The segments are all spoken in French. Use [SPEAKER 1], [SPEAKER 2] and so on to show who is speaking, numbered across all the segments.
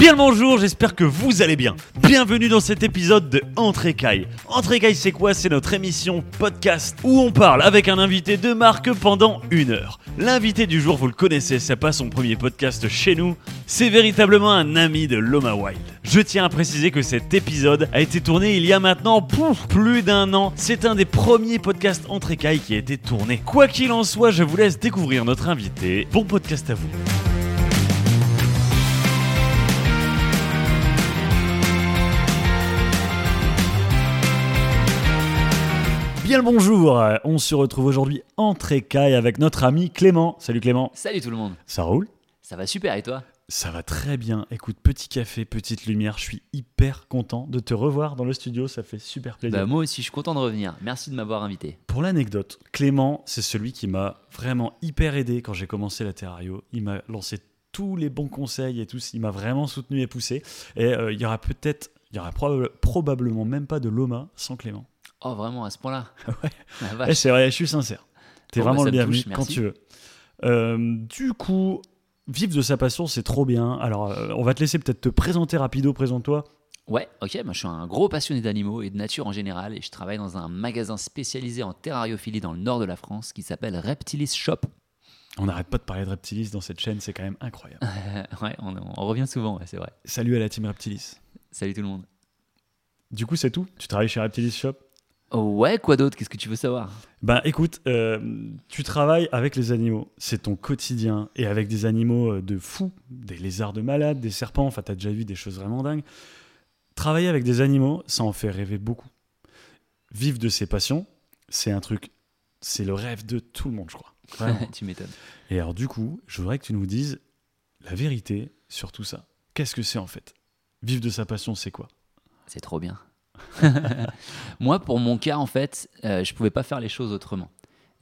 [SPEAKER 1] Bien le bonjour, j'espère que vous allez bien. Bienvenue dans cet épisode de Entre Écailles. Entre Écailles, c'est quoi? C'est notre émission podcast où on parle avec un invité de marque pendant une heure. L'invité du jour, vous le connaissez, c'est pas son premier podcast chez nous, c'est véritablement un ami de Loma Wild. Je tiens à préciser que cet épisode a été tourné il y a maintenant pouf, plus d'un an. C'est un des premiers podcasts Entre Écailles qui a été tourné. Quoi qu'il en soit, je vous laisse découvrir notre invité. Bon podcast à vous. Bien le bonjour, on se retrouve aujourd'hui entre écailles avec notre ami Clément. Salut Clément,
[SPEAKER 2] Salut tout le monde.
[SPEAKER 1] ça roule?
[SPEAKER 2] Ça va super et toi?
[SPEAKER 1] Ça va très bien. Écoute, petit café, petite lumière, je suis hyper content de te revoir dans le studio, ça fait super plaisir.
[SPEAKER 2] Bah, Moi aussi, je suis content de revenir. Merci de m'avoir invité.
[SPEAKER 1] Pour l'anecdote, Clément, c'est celui qui m'a vraiment hyper aidé quand j'ai commencé la Terrario. Il m'a lancé tous les bons conseils et tout. Il m'a vraiment soutenu et poussé. Et euh, il y aura peut-être, il y aura probable- probablement même pas de Loma sans Clément.
[SPEAKER 2] Oh, vraiment, à ce point-là
[SPEAKER 1] Ouais. C'est vrai, je suis sincère. T'es
[SPEAKER 2] bah,
[SPEAKER 1] vraiment le bienvenu quand tu veux. Euh, du coup, vivre de sa passion, c'est trop bien. Alors, euh, on va te laisser peut-être te présenter rapido, présente-toi.
[SPEAKER 2] Ouais, ok, moi je suis un gros passionné d'animaux et de nature en général et je travaille dans un magasin spécialisé en terrariophilie dans le nord de la France qui s'appelle Reptilis Shop.
[SPEAKER 1] On n'arrête pas de parler de Reptilis dans cette chaîne, c'est quand même incroyable.
[SPEAKER 2] ouais, on, on revient souvent, ouais, c'est vrai.
[SPEAKER 1] Salut à la team Reptilis.
[SPEAKER 2] Salut tout le monde.
[SPEAKER 1] Du coup, c'est tout? Tu travailles chez Reptilis Shop?
[SPEAKER 2] Ouais, quoi d'autre? Qu'est-ce que tu veux savoir?
[SPEAKER 1] Ben écoute, euh, tu travailles avec les animaux, c'est ton quotidien, et avec des animaux euh, de fous, des lézards de malades, des serpents, enfin t'as déjà vu des choses vraiment dingues. Travailler avec des animaux, ça en fait rêver beaucoup. Vivre de ses passions, c'est un truc, c'est le rêve de tout le monde, je crois.
[SPEAKER 2] Tu m'étonnes.
[SPEAKER 1] et alors du coup, je voudrais que tu nous dises la vérité sur tout ça. Qu'est-ce que c'est en fait? Vivre de sa passion, c'est quoi?
[SPEAKER 2] C'est trop bien. Moi, pour mon cas, en fait, euh, je pouvais pas faire les choses autrement.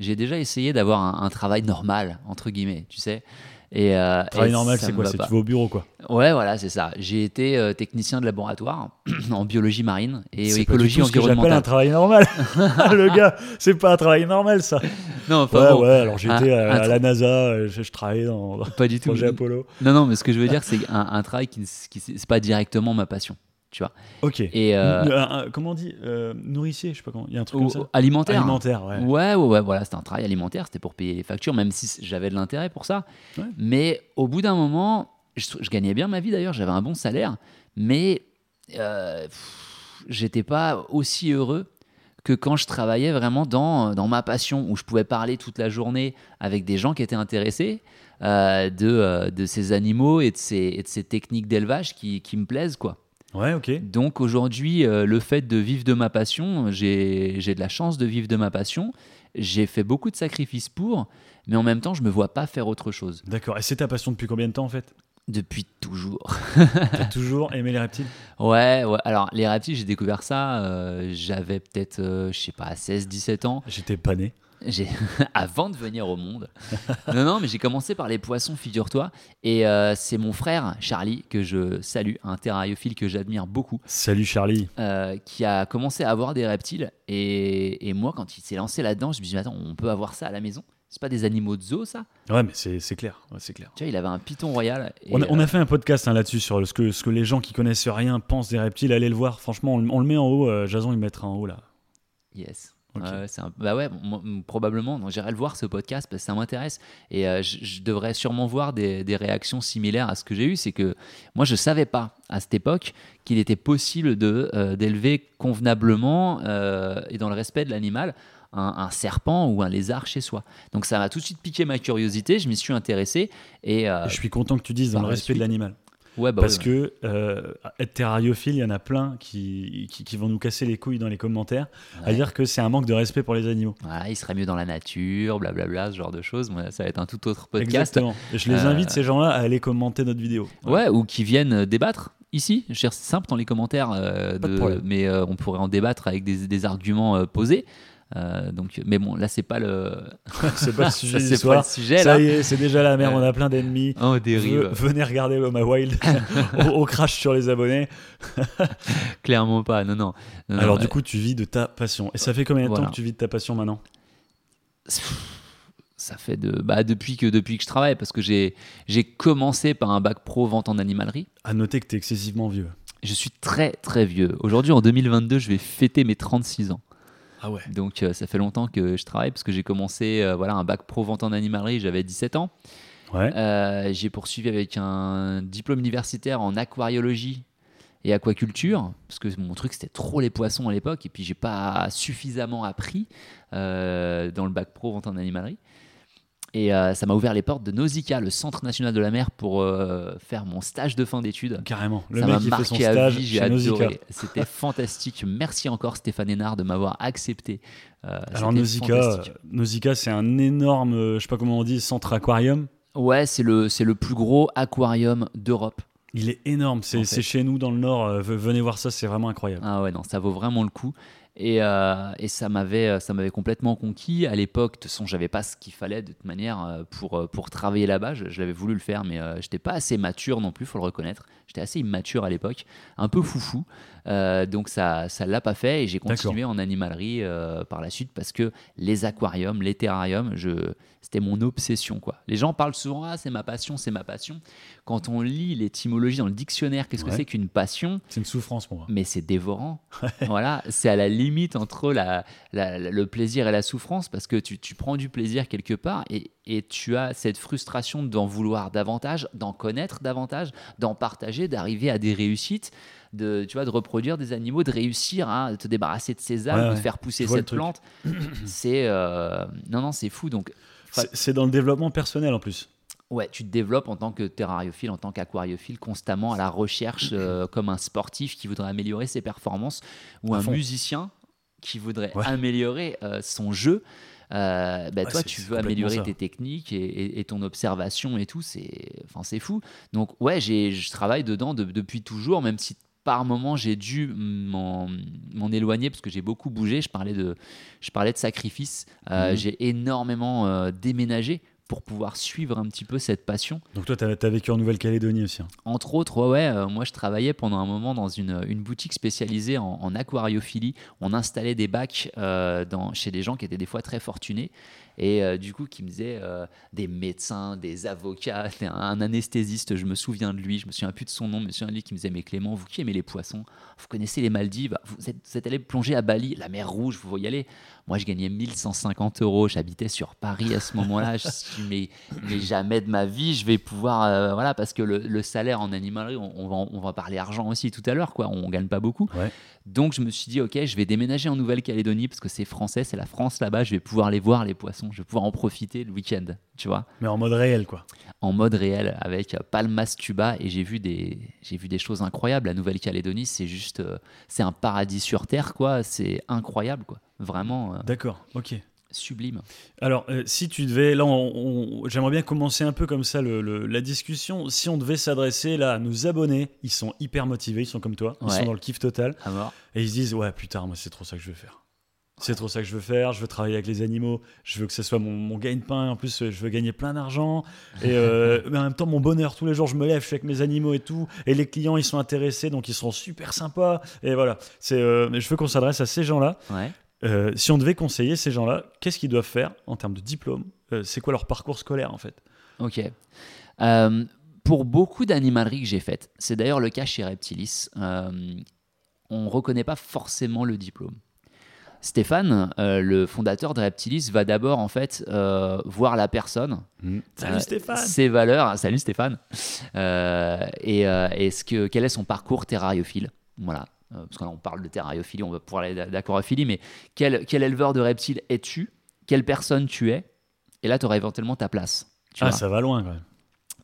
[SPEAKER 2] J'ai déjà essayé d'avoir un, un travail normal, entre guillemets, tu sais. Et, euh,
[SPEAKER 1] Travail
[SPEAKER 2] et
[SPEAKER 1] normal, c'est quoi C'est tu vas au bureau, quoi.
[SPEAKER 2] Ouais, voilà, c'est ça. J'ai été euh, technicien de laboratoire en biologie marine et
[SPEAKER 1] C'est pas
[SPEAKER 2] écologie
[SPEAKER 1] du tout ce que j'appelle un
[SPEAKER 2] environnementale.
[SPEAKER 1] travail normal. le gars, c'est pas un travail normal, ça.
[SPEAKER 2] Non, enfin
[SPEAKER 1] Ouais,
[SPEAKER 2] bon,
[SPEAKER 1] ouais, alors j'étais à, à la NASA, euh, je, je travaillais dans
[SPEAKER 2] pas du tout.
[SPEAKER 1] projet Apollo.
[SPEAKER 2] Non, non, mais ce que je veux dire, c'est un, un travail qui, qui c'est pas directement ma passion, tu vois.
[SPEAKER 1] Ok.
[SPEAKER 2] Et euh,
[SPEAKER 1] Euh, comment on dit euh, Nourricier, je sais pas comment. Il y a un truc
[SPEAKER 2] ou-
[SPEAKER 1] comme ça.
[SPEAKER 2] alimentaire.
[SPEAKER 1] Alimentaire, ouais.
[SPEAKER 2] Ouais, ouais, ouais, voilà, c'était un travail alimentaire, c'était pour payer les factures, même si j'avais de l'intérêt pour ça.
[SPEAKER 1] Ouais.
[SPEAKER 2] Mais au bout d'un moment, je, je gagnais bien ma vie d'ailleurs, j'avais un bon salaire, mais euh, j'étais pas aussi heureux que quand je travaillais vraiment dans, dans ma passion, où je pouvais parler toute la journée avec des gens qui étaient intéressés euh, de, de ces animaux et de ces, et de ces techniques d'élevage qui, qui me plaisent, quoi.
[SPEAKER 1] Ouais, ok.
[SPEAKER 2] Donc aujourd'hui, euh, le fait de vivre de ma passion, j'ai j'ai de la chance de vivre de ma passion. J'ai fait beaucoup de sacrifices pour, mais en même temps, je me vois pas faire autre chose.
[SPEAKER 1] D'accord. Et c'est ta passion depuis combien de temps en fait?
[SPEAKER 2] Depuis toujours.
[SPEAKER 1] T'as toujours aimé les reptiles?
[SPEAKER 2] Ouais, ouais. Alors, les reptiles, j'ai découvert ça, euh, j'avais peut-être, euh, je sais pas, 16-17 ans.
[SPEAKER 1] J'étais pas né.
[SPEAKER 2] J'ai avant de venir au monde. non, non, mais j'ai commencé par les poissons, figure-toi. Et euh, c'est mon frère, Charlie, que je salue, un terrariophile que j'admire beaucoup.
[SPEAKER 1] Salut Charlie.
[SPEAKER 2] euh, qui a commencé à avoir des reptiles. Et, et moi, quand il s'est lancé là-dedans, je me suis dit, attends, on peut avoir ça à la maison? C'est pas des animaux de zoo, ça?
[SPEAKER 1] Ouais, mais c'est clair. Ouais, c'est clair.
[SPEAKER 2] Tu vois, il avait un python royal. et,
[SPEAKER 1] On a, on a
[SPEAKER 2] euh,
[SPEAKER 1] fait un podcast hein, là-dessus sur ce que, ce que les gens qui connaissent rien pensent des reptiles. Allez le voir. Franchement, on, le- on le met en haut. euh, Jason, il mettra en haut là.
[SPEAKER 2] Yes. C'est un- Bah ouais, probablement. Donc j'irai le voir ce podcast parce que ça m'intéresse. Et euh, je, devrais sûrement voir des, des réactions similaires à ce que j'ai eu. C'est que moi, je savais pas à cette époque qu'il était possible de euh, d'élever convenablement euh, et dans le respect de l'animal un, un serpent ou un lézard chez soi. Donc ça m'a tout de suite piqué ma curiosité. Je m'y suis intéressé. Et euh,
[SPEAKER 1] je suis content que tu dises dans le respect de l'animal.
[SPEAKER 2] Ouais, bah
[SPEAKER 1] Parce
[SPEAKER 2] ouais,
[SPEAKER 1] que euh, être terrariophile, il y en a plein qui, qui, qui vont nous casser les couilles dans les commentaires à dire que c'est un manque de respect pour les animaux.
[SPEAKER 2] Il serait mieux dans la nature, blablabla, ce genre de choses. Moi, ça va être un tout autre podcast.
[SPEAKER 1] Exactement. Et je les
[SPEAKER 2] Euh,
[SPEAKER 1] invite, ces gens-là, à aller commenter notre vidéo.
[SPEAKER 2] Ouais, ou qui viennent euh, débattre ici. C'est simple dans les commentaires, euh,
[SPEAKER 1] de
[SPEAKER 2] de- mais on pourrait en débattre avec des, des arguments posés. Euh, donc, mais bon, là, c'est pas le,
[SPEAKER 1] c'est pas le sujet
[SPEAKER 2] c'est pas le sujet
[SPEAKER 1] Ça
[SPEAKER 2] là.
[SPEAKER 1] y est, c'est déjà la merde,
[SPEAKER 2] Euh,
[SPEAKER 1] on a plein d'ennemis.
[SPEAKER 2] Oh, dérive.
[SPEAKER 1] Ve- Venez regarder Loma Wild. on, on crache sur les abonnés.
[SPEAKER 2] Clairement pas. Non, non.
[SPEAKER 1] Alors,
[SPEAKER 2] euh,
[SPEAKER 1] du coup, tu vis de ta passion. Et ça fait combien de
[SPEAKER 2] Voilà.
[SPEAKER 1] temps que tu vis de ta passion maintenant?
[SPEAKER 2] Ça fait de, bah, depuis, que, depuis que je travaille, parce que j'ai j'ai commencé par un bac pro vente en animalerie.
[SPEAKER 1] À noter que tu es excessivement vieux.
[SPEAKER 2] Je suis très très vieux. Aujourd'hui, en 2022, je vais fêter mes 36 ans.
[SPEAKER 1] Ah ouais.
[SPEAKER 2] Donc euh, ça fait longtemps que je travaille, parce que j'ai commencé euh, voilà, un bac pro vente en animalerie, j'avais 17 ans.
[SPEAKER 1] Ouais.
[SPEAKER 2] Euh, j'ai poursuivi avec un diplôme universitaire en aquariologie et aquaculture, parce que mon truc c'était trop les poissons à l'époque, et puis j'ai pas suffisamment appris euh, dans le bac pro vente en animalerie. Et euh, ça m'a ouvert les portes de Nausicaa, le Centre national de la mer, pour euh, faire mon stage de fin d'études.
[SPEAKER 1] Carrément. Le
[SPEAKER 2] ça
[SPEAKER 1] mec
[SPEAKER 2] m'a
[SPEAKER 1] qui fait son stage
[SPEAKER 2] vie, j'ai adoré. C'était fantastique. Merci encore Stéphane Hénard de m'avoir accepté. Euh,
[SPEAKER 1] Alors Nausicaa. Nausicaa c'est un énorme, je sais pas comment on dit, centre aquarium.
[SPEAKER 2] Ouais, c'est le, c'est le plus gros aquarium d'Europe.
[SPEAKER 1] Il est énorme. C'est
[SPEAKER 2] En fait.
[SPEAKER 1] c'est chez nous dans le nord. ve- venez voir ça, c'est vraiment incroyable.
[SPEAKER 2] Ah ouais, non, ça vaut vraiment le coup. Et, euh, et ça m'avait ça m'avait complètement conquis. À l'époque, de toute façon, j'avais pas ce qu'il fallait de toute manière euh, pour, euh, pour travailler là-bas. Je, je l'avais voulu le faire, mais euh, j'étais pas assez mature non plus, faut le reconnaître. J'étais assez immature à l'époque, un peu foufou. Euh, donc ça ça l'a pas fait et j'ai continué en animalerie euh, par la suite parce que les aquariums, les terrariums, je c'était mon obsession quoi. Les gens parlent souvent ah c'est ma passion, c'est ma passion. Quand on lit l'étymologie dans le dictionnaire, qu'est-ce que c'est qu'une passion?
[SPEAKER 1] C'est une souffrance pour moi.
[SPEAKER 2] mais c'est dévorant. voilà, c'est à la limite entre la, la- la- le plaisir et la souffrance parce que tu, tu prends du plaisir quelque part et, et tu as cette frustration d'en vouloir davantage, d'en connaître davantage, d'en partager, d'arriver à des réussites, de, tu vois, de reproduire des animaux, de réussir à te débarrasser de ces
[SPEAKER 1] Ouais,
[SPEAKER 2] de
[SPEAKER 1] ouais.
[SPEAKER 2] faire pousser cette plante. c'est euh, non non c'est fou donc.
[SPEAKER 1] C'est dans le développement personnel en plus.
[SPEAKER 2] Ouais, tu te développes en tant que terrariophile, en tant qu'aquariophile, constamment à la recherche, euh, comme un sportif qui voudrait améliorer ses performances, ou
[SPEAKER 1] À
[SPEAKER 2] un
[SPEAKER 1] fond.
[SPEAKER 2] musicien qui voudrait
[SPEAKER 1] Ouais.
[SPEAKER 2] améliorer euh, son jeu. Euh, bah,
[SPEAKER 1] Ouais,
[SPEAKER 2] toi, tu veux améliorer
[SPEAKER 1] ça.
[SPEAKER 2] tes techniques et, et- et ton observation et tout, c'est enfin, c'est fou. Donc, ouais, j'ai- je travaille dedans de- depuis toujours, même si par moment j'ai dû m'en éloigner parce que j'ai beaucoup bougé. Je parlais de, je parlais de sacrifice. Euh,
[SPEAKER 1] Mhm.
[SPEAKER 2] J'ai énormément euh, déménagé pour pouvoir suivre un petit peu cette passion.
[SPEAKER 1] Donc toi, tu as, vécu en Nouvelle-Calédonie aussi. hein.
[SPEAKER 2] Entre autres, ouais, ouais, euh, moi je travaillais pendant un moment dans une, une boutique spécialisée en, en aquariophilie. On installait des bacs euh, dans, chez des gens qui étaient des fois très fortunés et euh, du coup qui me disaient euh, des médecins, des avocats, un, anesthésiste, je me souviens de lui, je me souviens plus de son nom, mais je me souviens de lui qui me disait Mais Clément, vous qui aimez les poissons, vous connaissez les Maldives, vous êtes, allé plonger à Bali, la mer Rouge, vous y aller. Moi je gagnais 1150 euros, j'habitais sur Paris à ce moment-là. je suis mais, mais jamais de ma vie je vais pouvoir. euh, voilà, parce que le, salaire en animalerie, on, va, parler argent aussi tout à l'heure, quoi. On gagne pas beaucoup. Donc je me suis dit, ok, je vais déménager en Nouvelle-Calédonie parce que c'est français, c'est la France là-bas, je vais pouvoir les voir les poissons, je vais pouvoir en profiter le week-end, tu vois,
[SPEAKER 1] Mais en mode réel, quoi.
[SPEAKER 2] en mode réel avec euh, Palmas Tuba et j'ai vu des, j'ai vu des choses incroyables. La Nouvelle-Calédonie, c'est juste, euh, c'est un paradis sur terre, quoi. C'est incroyable, quoi. Vraiment euh,
[SPEAKER 1] D'accord, ok.
[SPEAKER 2] Sublime.
[SPEAKER 1] Alors, euh, si tu devais, là, on- on- j'aimerais bien commencer un peu comme ça le- le- la discussion. Si on devait s'adresser là à nos abonnés, ils sont hyper motivés, ils sont comme toi, ils
[SPEAKER 2] Ouais.
[SPEAKER 1] sont dans le kiff total,
[SPEAKER 2] À mort.
[SPEAKER 1] et ils se disent ouais putain, moi c'est trop ça que je veux faire. C'est trop ça que je veux faire. Je veux travailler avec les animaux. Je veux que ce soit mon, mon gagne-pain. En plus, je veux gagner plein d'argent. Et euh, mais en même temps, mon bonheur. Tous les jours, je me lève, je suis avec mes animaux et tout. Et les clients, ils sont intéressés, donc ils seront super sympas. Et voilà. C'est. euh, mais je veux qu'on s'adresse à ces gens-là.
[SPEAKER 2] Ouais.
[SPEAKER 1] Euh, si on devait conseiller ces gens-là, qu'est-ce qu'ils doivent faire en termes de diplôme Euh, C'est quoi leur parcours scolaire en fait
[SPEAKER 2] Ok. Euh, pour beaucoup d'animaleries que j'ai faites, c'est d'ailleurs le cas chez Reptilis, euh, on ne reconnaît pas forcément le diplôme. Stéphane, euh, le fondateur de Reptilis, va d'abord en fait euh, voir la personne,
[SPEAKER 1] Salut
[SPEAKER 2] euh,
[SPEAKER 1] Stéphane
[SPEAKER 2] ses valeurs, salut Stéphane, euh, et, euh, et ce que, quel est son parcours terrariophile. Voilà. Euh, parce qu'on parle de terrariophilie, on va pouvoir aller d'aquariophilie, mais quel, quel éleveur de reptiles es-tu? Quelle personne tu es? Et là, tu auras éventuellement ta place. Tu
[SPEAKER 1] Ah,
[SPEAKER 2] vois.
[SPEAKER 1] ça va loin quand même.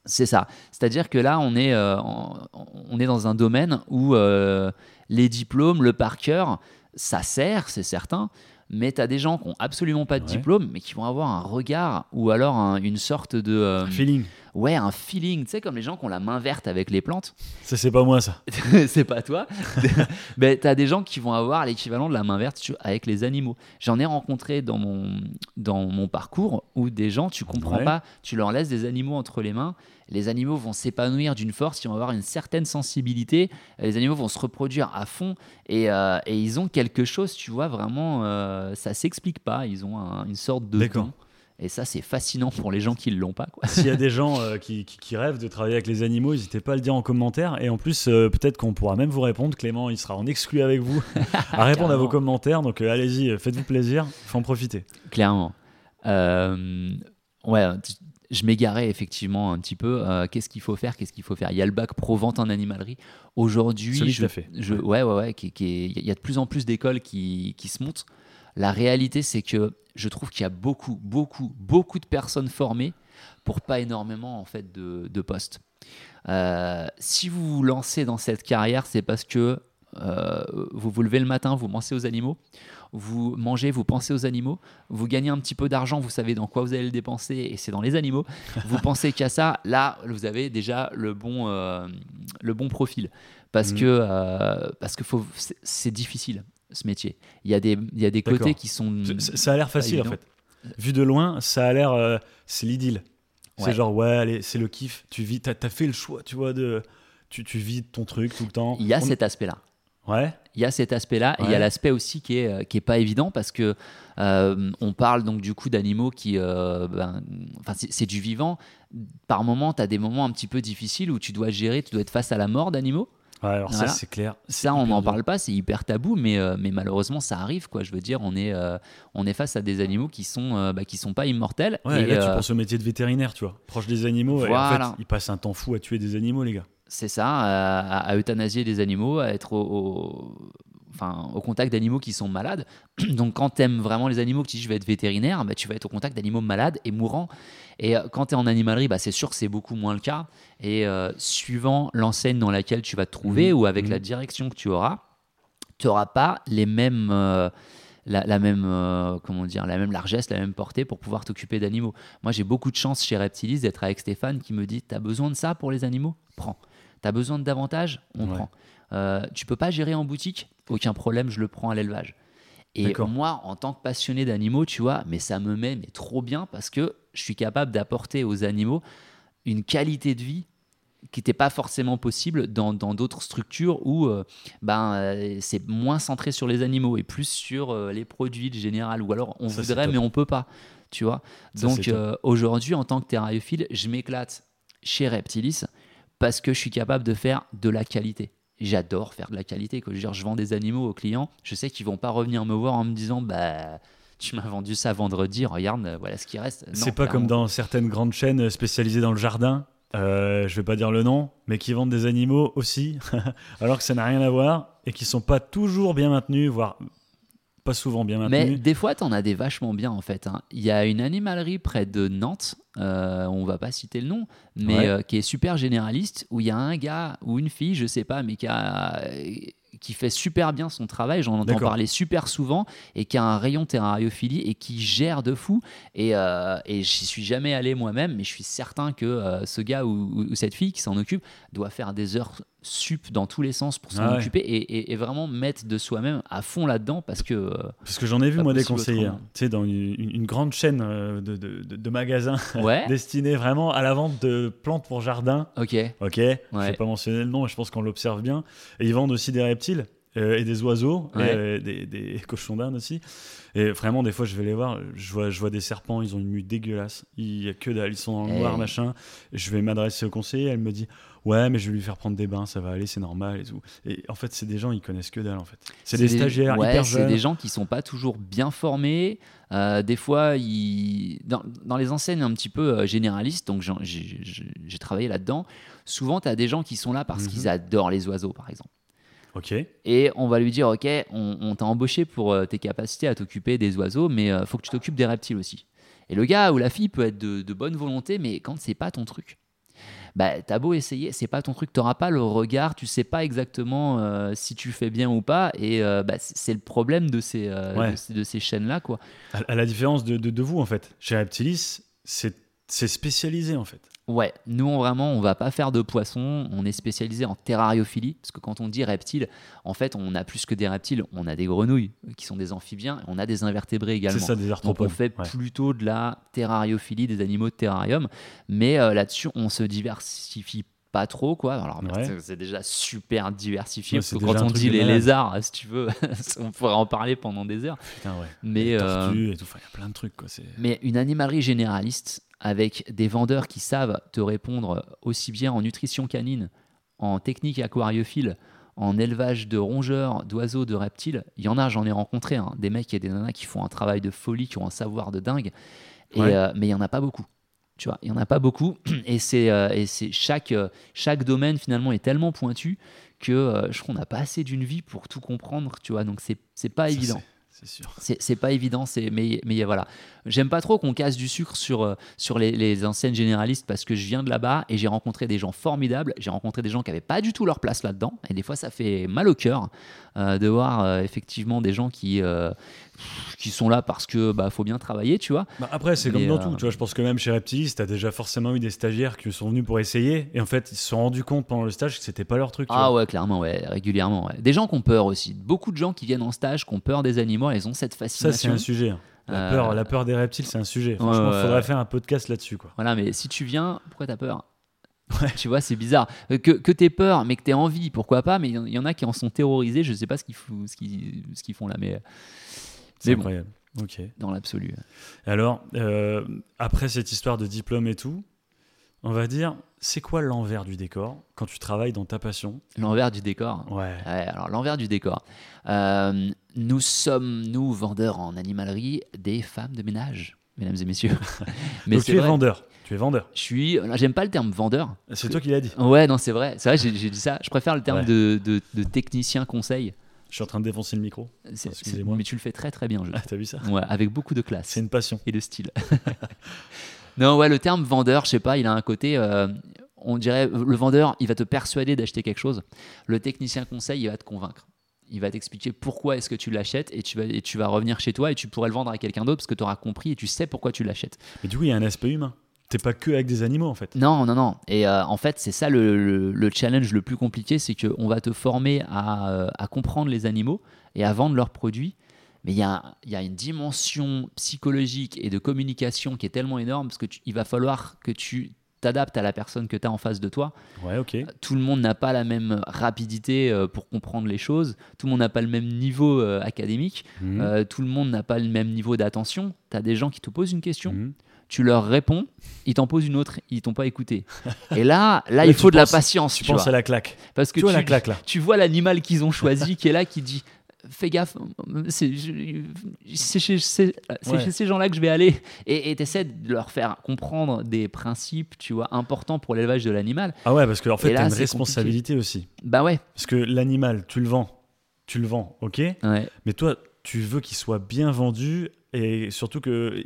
[SPEAKER 2] C'est ça. C'est-à-dire que là, on est, euh, en- on est dans un domaine où euh, les diplômes, le par cœur, ça sert, c'est certain, mais tu as des gens qui n'ont absolument pas de
[SPEAKER 1] Ouais.
[SPEAKER 2] diplôme, mais qui vont avoir un regard ou alors un- une sorte de... euh,
[SPEAKER 1] Feeling.
[SPEAKER 2] Ouais, un feeling, tu sais, comme les gens qui ont la main verte avec les plantes.
[SPEAKER 1] Ça, c'est pas moi ça.
[SPEAKER 2] c'est pas toi. mais tu as des gens qui vont avoir l'équivalent de la main verte avec les animaux. J'en ai rencontré dans mon, dans mon parcours où des gens, tu comprends
[SPEAKER 1] Ouais.
[SPEAKER 2] pas, tu leur laisses des animaux entre les mains, les animaux vont s'épanouir d'une force, ils vont avoir une certaine sensibilité, les animaux vont se reproduire à fond et, euh, et ils ont quelque chose, tu vois, vraiment, euh, ça s'explique pas, ils ont un- une sorte de
[SPEAKER 1] D'accord.
[SPEAKER 2] don. Et ça, c'est fascinant pour les gens qui ne l'ont pas.
[SPEAKER 1] S'il y a des gens euh, qui, qui- qui rêvent de travailler avec les animaux, n'hésitez pas à le dire en commentaire. Et en plus, euh, peut-être qu'on pourra même vous répondre. Clément, il sera en exclu avec vous à répondre à vos commentaires. Donc euh, allez-y, faites-vous plaisir, faut en profiter.
[SPEAKER 2] Clairement. Ouais, je m'égarais effectivement un petit peu. Euh, qu'est-ce qu'il faut faire? Qu'est-ce qu'il faut faire? Il y a le bac pro vente en animalerie. Aujourd'hui, je,
[SPEAKER 1] fait.
[SPEAKER 2] je- ouais, ouais, ouais, qui- qui est- il y a de plus en plus d'écoles qui, qui se montent. La réalité, c'est que je trouve qu'il y a beaucoup, beaucoup, beaucoup de personnes formées pour pas énormément en fait de, de postes. Euh, si vous vous lancez dans cette carrière, c'est parce que euh, vous vous levez le matin, vous pensez aux animaux, vous mangez, vous pensez aux animaux, vous gagnez un petit peu d'argent, vous savez dans quoi vous allez le dépenser et c'est dans les animaux. Vous pensez qu'à ça, là, vous avez déjà le bon, euh, le bon profil. Parce
[SPEAKER 1] Mhm.
[SPEAKER 2] que euh, parce que c'est difficile ce métier. Il y a des, il y a des côtés qui sont.
[SPEAKER 1] Ça- Ça a l'air facile en fait. Vu de loin, ça a l'air. euh, c'est l'idylle. C'est genre, ouais, allez, c'est le kiff. Tu vis, t'as as fait le choix, tu vois, de. Tu, tu vis ton truc tout le temps.
[SPEAKER 2] Il y a
[SPEAKER 1] On-
[SPEAKER 2] cet aspect-là.
[SPEAKER 1] Ouais,
[SPEAKER 2] Il y a cet aspect-là et il y a l'aspect aussi qui est, euh, qui est pas évident parce que euh, on parle donc du coup d'animaux qui, euh, ben, enfin c'est c'est du vivant. Par moment, tu as des moments un petit peu difficiles où tu dois gérer, tu dois être face à la mort d'animaux.
[SPEAKER 1] Ouais, alors
[SPEAKER 2] Voilà.
[SPEAKER 1] ça, c'est clair.
[SPEAKER 2] Ça, on n'en parle pas, c'est hyper tabou, mais, euh, mais malheureusement, ça arrive. Quoi. Je veux dire, on est, euh, on est face à des animaux qui sont, euh, bah, qui sont pas immortels.
[SPEAKER 1] Ouais,
[SPEAKER 2] et,
[SPEAKER 1] là, tu penses au métier de vétérinaire, tu vois, proche des animaux. Et en
[SPEAKER 2] Voilà.
[SPEAKER 1] fait, ils passent un temps fou à tuer des animaux, les gars.
[SPEAKER 2] c'est ça, à euthanasier des animaux, à être au, au- enfin, au contact d'animaux qui sont malades. Donc, quand tu aimes vraiment les animaux, que tu dis je vais être vétérinaire, bah, tu vas être au contact d'animaux malades et mourants. Et euh, quand tu es en animalerie, bah, c'est sûr que c'est beaucoup moins le cas. Et euh, suivant l'enseigne dans laquelle tu vas te trouver
[SPEAKER 1] Mhm.
[SPEAKER 2] ou avec
[SPEAKER 1] Mhm.
[SPEAKER 2] la direction que tu auras, tu n'auras pas les mêmes. euh, la, la même euh, comment dire la même largesse la même portée pour pouvoir t'occuper d'animaux moi j'ai beaucoup de chance chez Reptilis d'être avec Stéphane qui me dit t'as besoin de ça pour les animaux? Prends t'as besoin de davantage? On
[SPEAKER 1] Ouais.
[SPEAKER 2] prend euh, tu peux pas gérer en boutique? Aucun problème je le prends à l'élevage et moi en tant que passionné d'animaux tu vois mais ça me met mais trop bien parce que je suis capable d'apporter aux animaux une qualité de vie qui n'était pas forcément possible dans d'autres structures où euh, ben, euh, c'est moins centré sur les animaux et plus sur euh, les produits en général. Ou alors on
[SPEAKER 1] Ça,
[SPEAKER 2] voudrait mais on peut pas. Tu vois
[SPEAKER 1] Ça,
[SPEAKER 2] Donc aujourd'hui, en tant que terrariophile, je m'éclate chez Reptilis parce que je suis capable de faire de la qualité. J'adore faire de la qualité. Quoi. Je, veux dire, je vends des animaux aux clients. Je sais qu'ils vont pas revenir me voir en me disant bah tu m'as vendu ça vendredi. Regarde, euh, voilà ce qui reste.
[SPEAKER 1] C'est pas comme dans certaines grandes chaînes spécialisées dans le jardin. euh, je vais pas dire le nom, mais qui vendent des animaux aussi, alors que ça n'a rien à voir et qui sont pas toujours bien maintenus, voire pas souvent bien
[SPEAKER 2] Mais des fois, t'en as des vachement bien en fait. hein. Il y a une animalerie près de Nantes, euh, on va pas citer le nom, mais
[SPEAKER 1] Ouais.
[SPEAKER 2] euh, qui est super généraliste, où il y a un gars ou une fille, je sais pas, mais qui, a- qui fait super bien son travail, j'en entends parler super souvent, et qui a un rayon terrariophilie et qui gère de fou. Et, euh, et j'y suis jamais allé moi-même, mais je suis certain que euh, ce gars ou cette fille qui s'en occupe doit faire des heures sup dans tous les sens pour s'en
[SPEAKER 1] Ah ouais.
[SPEAKER 2] occuper et, et- et vraiment mettre de soi-même à fond là-dedans parce que euh,
[SPEAKER 1] Parce que j'en ai vu, moi, des conseillers. hein. Tu sais, dans une, grande chaîne euh, de, de- de- de magasins
[SPEAKER 2] ouais
[SPEAKER 1] destinés vraiment à la vente de plantes pour jardin.
[SPEAKER 2] ok
[SPEAKER 1] Ok, je vais pas mentionner le nom, mais je pense qu'on l'observe bien. Et ils vendent aussi des reptiles euh, et des oiseaux,
[SPEAKER 2] Ouais.
[SPEAKER 1] euh, des, des cochons d'Inde aussi. Et vraiment, des fois, je vais les voir, je vois, je vois des serpents, ils ont une mue dégueulasse. Il y a que dalle, ils sont dans le
[SPEAKER 2] Hey.
[SPEAKER 1] noir, machin. Je vais m'adresser au conseiller, elle me dit Ouais, mais je vais lui faire prendre des bains, ça va aller, c'est normal et tout. Et en fait, c'est des gens, ils connaissent que dalle, en fait. C'est des, stagiaires
[SPEAKER 2] ouais,
[SPEAKER 1] hyper
[SPEAKER 2] c'est
[SPEAKER 1] jeunes.
[SPEAKER 2] des gens qui sont pas toujours bien formés. Euh, des fois, ils... dans, dans les enseignes un petit peu généralistes, donc j'ai travaillé là-dedans, souvent tu as des gens qui sont là parce
[SPEAKER 1] Mhm.
[SPEAKER 2] qu'ils adorent les oiseaux, par exemple. Et on va lui dire, ok, on, on t'a embauché pour euh, tes capacités à t'occuper des oiseaux, mais euh, faut que tu t'occupes des reptiles aussi. Et le gars ou la fille peut être de, de bonne volonté, mais quand c'est pas ton truc, bah t'as beau essayer, c'est pas ton truc, t'auras pas le regard, tu sais pas exactement euh, si tu fais bien ou pas, et euh, bah, c'est le problème de ces, euh,
[SPEAKER 1] Ouais.
[SPEAKER 2] de ces, de ces chaînes-là, quoi.
[SPEAKER 1] à, à la différence de, de, de vous, en fait. Chez Reptilis, c'est c'est spécialisé, en fait.
[SPEAKER 2] Ouais, nous on, vraiment on va pas faire de poissons, on est spécialisé en terrariophilie parce que quand on dit reptiles, en fait on a plus que des reptiles, on a des grenouilles qui sont des amphibiens, et on a des invertébrés également.
[SPEAKER 1] C'est ça, des
[SPEAKER 2] Donc
[SPEAKER 1] arthropodes.
[SPEAKER 2] on fait
[SPEAKER 1] Ouais.
[SPEAKER 2] plutôt de la terrariophilie des animaux de terrarium, mais euh, là-dessus on se diversifie pas trop quoi. Alors
[SPEAKER 1] Ouais.
[SPEAKER 2] c'est- déjà super diversifié
[SPEAKER 1] Ouais,
[SPEAKER 2] parce que quand on dit les
[SPEAKER 1] malade.
[SPEAKER 2] lézards, si tu veux, on pourrait en parler pendant des heures.
[SPEAKER 1] Putain, ouais.
[SPEAKER 2] Mais
[SPEAKER 1] Les
[SPEAKER 2] euh,
[SPEAKER 1] tortues et tout. Enfin, il y a plein de trucs, quoi.
[SPEAKER 2] Mais une animalerie généraliste avec des vendeurs qui savent te répondre aussi bien en nutrition canine, en technique aquariophile, en élevage de rongeurs, d'oiseaux, de reptiles, il y en a, j'en ai rencontré, hein, des mecs et des nanas qui font un travail de folie, qui ont un savoir de dingue, et,
[SPEAKER 1] Ouais.
[SPEAKER 2] euh, mais il n'y en a pas beaucoup. Tu vois, il n'y en a pas beaucoup, et c'est euh, et c'est chaque, euh, chaque domaine finalement est tellement pointu que euh, je trouve qu'on n'a pas assez d'une vie pour tout comprendre, tu vois, donc c'est c'est pas
[SPEAKER 1] Ça,
[SPEAKER 2] évident.
[SPEAKER 1] C'est- sûr.
[SPEAKER 2] C'est pas évident, mais mais voilà. J'aime pas trop qu'on casse du sucre sur euh, sur les, les enseignes généralistes parce que je viens de là-bas et j'ai rencontré des gens formidables. J'ai rencontré des gens qui avaient pas du tout leur place là-dedans et des fois ça fait mal au cœur euh, de voir euh, effectivement des gens qui euh, qui sont là parce que bah faut bien travailler, tu vois.
[SPEAKER 1] Bah, après, c'est comme dans tout. Tu vois, je pense que même chez Reptilis, t'as déjà forcément eu des stagiaires qui sont venus pour essayer. Et en fait, ils se sont rendus compte pendant le stage que c'était pas leur truc. tu
[SPEAKER 2] Ah
[SPEAKER 1] vois.
[SPEAKER 2] ouais, clairement, ouais, régulièrement. ouais. Des gens qui ont peur aussi. Beaucoup de gens qui viennent en stage, qui ont peur des animaux, ils ont cette
[SPEAKER 1] Ça,
[SPEAKER 2] fascination.
[SPEAKER 1] c'est un sujet. hein. La,
[SPEAKER 2] Euh,
[SPEAKER 1] peur, la peur des reptiles, c'est un sujet. Franchement,
[SPEAKER 2] ouais,
[SPEAKER 1] faudrait faire un podcast là-dessus. Quoi.
[SPEAKER 2] Voilà, mais si tu viens, pourquoi t'as peur? Tu vois, c'est bizarre. Euh, Que, que t'aies peur, mais que t'aies envie, pourquoi pas Mais il y en- il a qui en sont terrorisés. Je sais pas ce qu'ils fou- ce qu'ils ce qu'ils font là, mais
[SPEAKER 1] C'est
[SPEAKER 2] Mais bon.
[SPEAKER 1] incroyable. Ok.
[SPEAKER 2] dans l'absolu.
[SPEAKER 1] Alors, euh, après cette histoire de diplôme et tout, on va dire, c'est quoi l'envers du décor quand tu travailles dans ta passion?
[SPEAKER 2] L'envers du décor?
[SPEAKER 1] Ouais.
[SPEAKER 2] Ouais, alors l'envers du décor. Euh, nous sommes, nous, vendeurs en animalerie, des femmes de ménage, mesdames et messieurs. mais
[SPEAKER 1] Donc tu es
[SPEAKER 2] vrai.
[SPEAKER 1] vendeur. Tu es vendeur.
[SPEAKER 2] Je suis. J'aime pas le terme vendeur.
[SPEAKER 1] C'est toi qui l'as dit.
[SPEAKER 2] Ouais, non, c'est vrai. C'est vrai, j'ai dit ça. Je préfère le terme
[SPEAKER 1] Ouais.
[SPEAKER 2] de, de, de technicien conseil.
[SPEAKER 1] Je suis en train de défoncer le micro. Excusez-moi.
[SPEAKER 2] Mais tu le fais très très bien, je
[SPEAKER 1] Ah, t'as vu ça?
[SPEAKER 2] Ouais, avec beaucoup de classe.
[SPEAKER 1] C'est une passion.
[SPEAKER 2] et de style. non, ouais, le terme vendeur, je sais pas, il a un côté. euh, on dirait, le vendeur, il va te persuader d'acheter quelque chose. Le technicien conseil, il va te convaincre. Il va t'expliquer pourquoi est-ce que tu l'achètes et tu, vas, et tu vas revenir chez toi et tu pourrais le vendre à quelqu'un d'autre parce que tu auras compris et tu sais pourquoi tu l'achètes.
[SPEAKER 1] Mais du coup, il y a un aspect humain. T'es pas que avec des animaux en fait.
[SPEAKER 2] Non, non, non. Et euh, en fait, c'est ça le, le- le challenge le plus compliqué, c'est qu'on va te former à, euh, à comprendre les animaux et à vendre leurs produits. Mais il y a, il y a une dimension psychologique et de communication qui est tellement énorme parce qu'il va falloir que tu t'adaptes à la personne que tu as en face de toi.
[SPEAKER 1] Ouais, ok.
[SPEAKER 2] Tout le monde n'a pas la même rapidité euh, pour comprendre les choses. Tout le monde n'a pas le même niveau euh, académique.
[SPEAKER 1] Mhm.
[SPEAKER 2] Euh, tout le monde n'a pas le même niveau d'attention. Tu as des gens qui te posent une question
[SPEAKER 1] Mhm.
[SPEAKER 2] tu leur réponds, ils t'en posent une autre, ils t'ont pas écouté. Et là, là, il
[SPEAKER 1] tu
[SPEAKER 2] faut de la patience,
[SPEAKER 1] Tu
[SPEAKER 2] tu,
[SPEAKER 1] penses
[SPEAKER 2] vois.
[SPEAKER 1] à la claque.
[SPEAKER 2] Parce que
[SPEAKER 1] Tu vois
[SPEAKER 2] tu,
[SPEAKER 1] la claque là
[SPEAKER 2] tu vois l'animal qu'ils ont choisi qui est là, qui dit fais gaffe, c'est chez,
[SPEAKER 1] Ouais.
[SPEAKER 2] ces gens-là que je vais aller. Et tu essaies de leur faire comprendre des principes, tu vois, importants pour l'élevage de l'animal.
[SPEAKER 1] Ah ouais, parce qu'en fait,
[SPEAKER 2] Et là,
[SPEAKER 1] t'as une responsabilité aussi.
[SPEAKER 2] Bah ouais,
[SPEAKER 1] Parce que l'animal, tu le vends. Tu le vends, ok?
[SPEAKER 2] Ouais.
[SPEAKER 1] Mais toi, tu veux qu'il soit bien vendu et surtout que,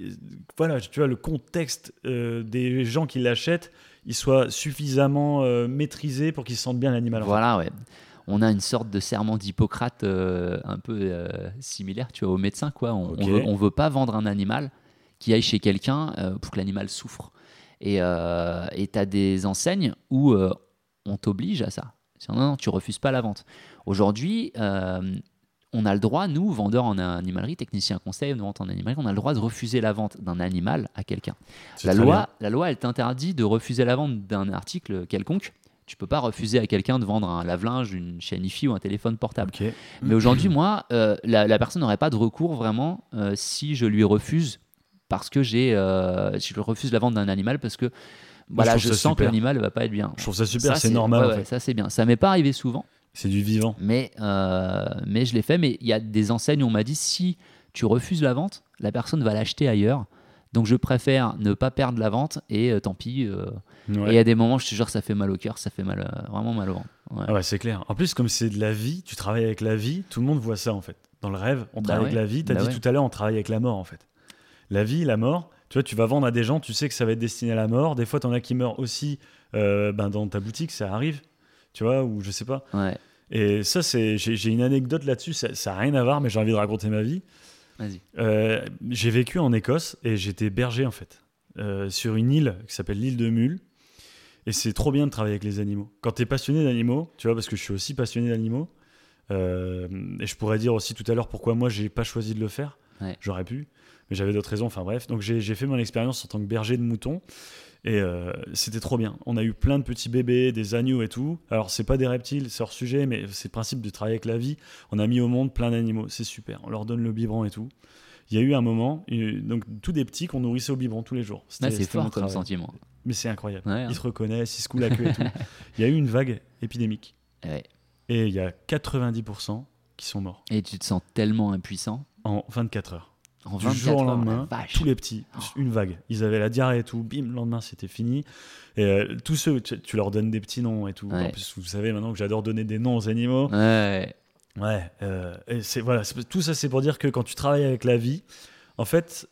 [SPEAKER 1] voilà, tu vois, le contexte euh, des gens qui l'achètent, il soit suffisamment euh, maîtrisé pour qu'ils se sentent bien l'animal. en fait.
[SPEAKER 2] Voilà, ouais. On a une sorte de serment d'Hippocrate euh, un peu euh, similaire, tu vois, au médecin, quoi. On, on veut, on veut pas vendre un animal qui aille chez quelqu'un euh, pour que l'animal souffre. Et tu as des enseignes où on t'oblige à ça. Non, non, tu refuses pas la vente. Aujourd'hui, on a le droit, nous, vendeurs en animalerie, techniciens conseil vente en animalerie, on a le droit de refuser la vente d'un animal à quelqu'un. La loi, la loi, elle t'interdit de refuser la vente d'un article quelconque. Tu peux pas refuser à quelqu'un de vendre un lave-linge, une chaîne IFI ou un téléphone portable. Mais aujourd'hui, moi, euh, la, la personne n'aurait pas de recours vraiment euh, si je lui refuse parce que j'ai, euh, si je refuse la vente d'un animal parce que voilà, je sens que l'animal va pas être bien.
[SPEAKER 1] Je trouve ça super, c'est normal.
[SPEAKER 2] ouais,
[SPEAKER 1] en
[SPEAKER 2] ouais,
[SPEAKER 1] fait.
[SPEAKER 2] ça c'est bien. Ça m'est pas arrivé souvent,
[SPEAKER 1] C'est du vivant.
[SPEAKER 2] mais mais je l'ai fait. Mais il y a des enseignes où on m'a dit si tu refuses la vente, la personne va l'acheter ailleurs. Donc je préfère ne pas perdre la vente et euh, tant pis. euh,
[SPEAKER 1] Ouais.
[SPEAKER 2] et à des moments, je te jure, ça fait mal au cœur, ça fait mal, euh, vraiment mal au ventre. Ouais.
[SPEAKER 1] Ah ouais, c'est clair. En plus, comme c'est de la vie, tu travailles avec la vie, tout le monde voit ça en fait. Dans le rêve, on
[SPEAKER 2] Bah
[SPEAKER 1] travaille avec la vie. Tu as
[SPEAKER 2] Bah
[SPEAKER 1] dit tout à l'heure, on travaille avec la mort en fait. La vie, la mort, tu vois, tu vas vendre à des gens, tu sais que ça va être destiné à la mort. Des fois, tu en as qui meurent aussi euh, ben, dans ta boutique, ça arrive, tu vois, ou je sais pas.
[SPEAKER 2] Ouais,
[SPEAKER 1] Et ça, c'est, j'ai, j'ai une anecdote là-dessus, ça n'a rien à voir, mais j'ai envie de raconter ma vie.
[SPEAKER 2] Vas-y.
[SPEAKER 1] Euh, j'ai vécu en Écosse et j'étais berger en fait, euh, sur une île qui s'appelle l'île de Mule. Et c'est trop bien de travailler avec les animaux. Quand tu es passionné d'animaux, tu vois, parce que je suis aussi passionné d'animaux, euh, et je pourrais dire aussi tout à l'heure pourquoi moi j'ai pas choisi de le faire.
[SPEAKER 2] Ouais.
[SPEAKER 1] J'aurais pu, mais j'avais d'autres raisons. Enfin bref, donc j'ai j'ai fait mon expérience en tant que berger de moutons. Et euh, c'était trop bien. On a eu plein de petits bébés, des agneaux et tout. Alors, c'est pas des reptiles, c'est hors sujet, mais c'est le principe de travailler avec la vie. On a mis au monde plein d'animaux, c'est super. On leur donne le biberon et tout. Il y a eu un moment, donc tous des petits qu'on nourrissait au biberon tous les jours. C'était-
[SPEAKER 2] Ah, c'est fort comme
[SPEAKER 1] travail.
[SPEAKER 2] sentiment.
[SPEAKER 1] Mais c'est incroyable.
[SPEAKER 2] Ouais, hein.
[SPEAKER 1] Ils se reconnaissent, ils se coulent la queue et tout. Il y a eu une vague épidémique.
[SPEAKER 2] Ouais.
[SPEAKER 1] Et il y a 90% qui sont morts
[SPEAKER 2] Et tu te sens tellement impuissant.
[SPEAKER 1] en 24 heures.
[SPEAKER 2] En
[SPEAKER 1] Du
[SPEAKER 2] 24
[SPEAKER 1] jour au lendemain, tous les petits, une vague. Ils avaient la diarrhée et tout, bim, le lendemain c'était fini. Et euh, tous ceux, tu, tu leur donnes des petits noms et tout.
[SPEAKER 2] Ouais.
[SPEAKER 1] En plus, vous savez maintenant que j'adore donner des noms aux animaux.
[SPEAKER 2] Ouais.
[SPEAKER 1] Ouais, euh, et c'est voilà, tout ça c'est pour dire que quand tu travailles avec la vie, en fait,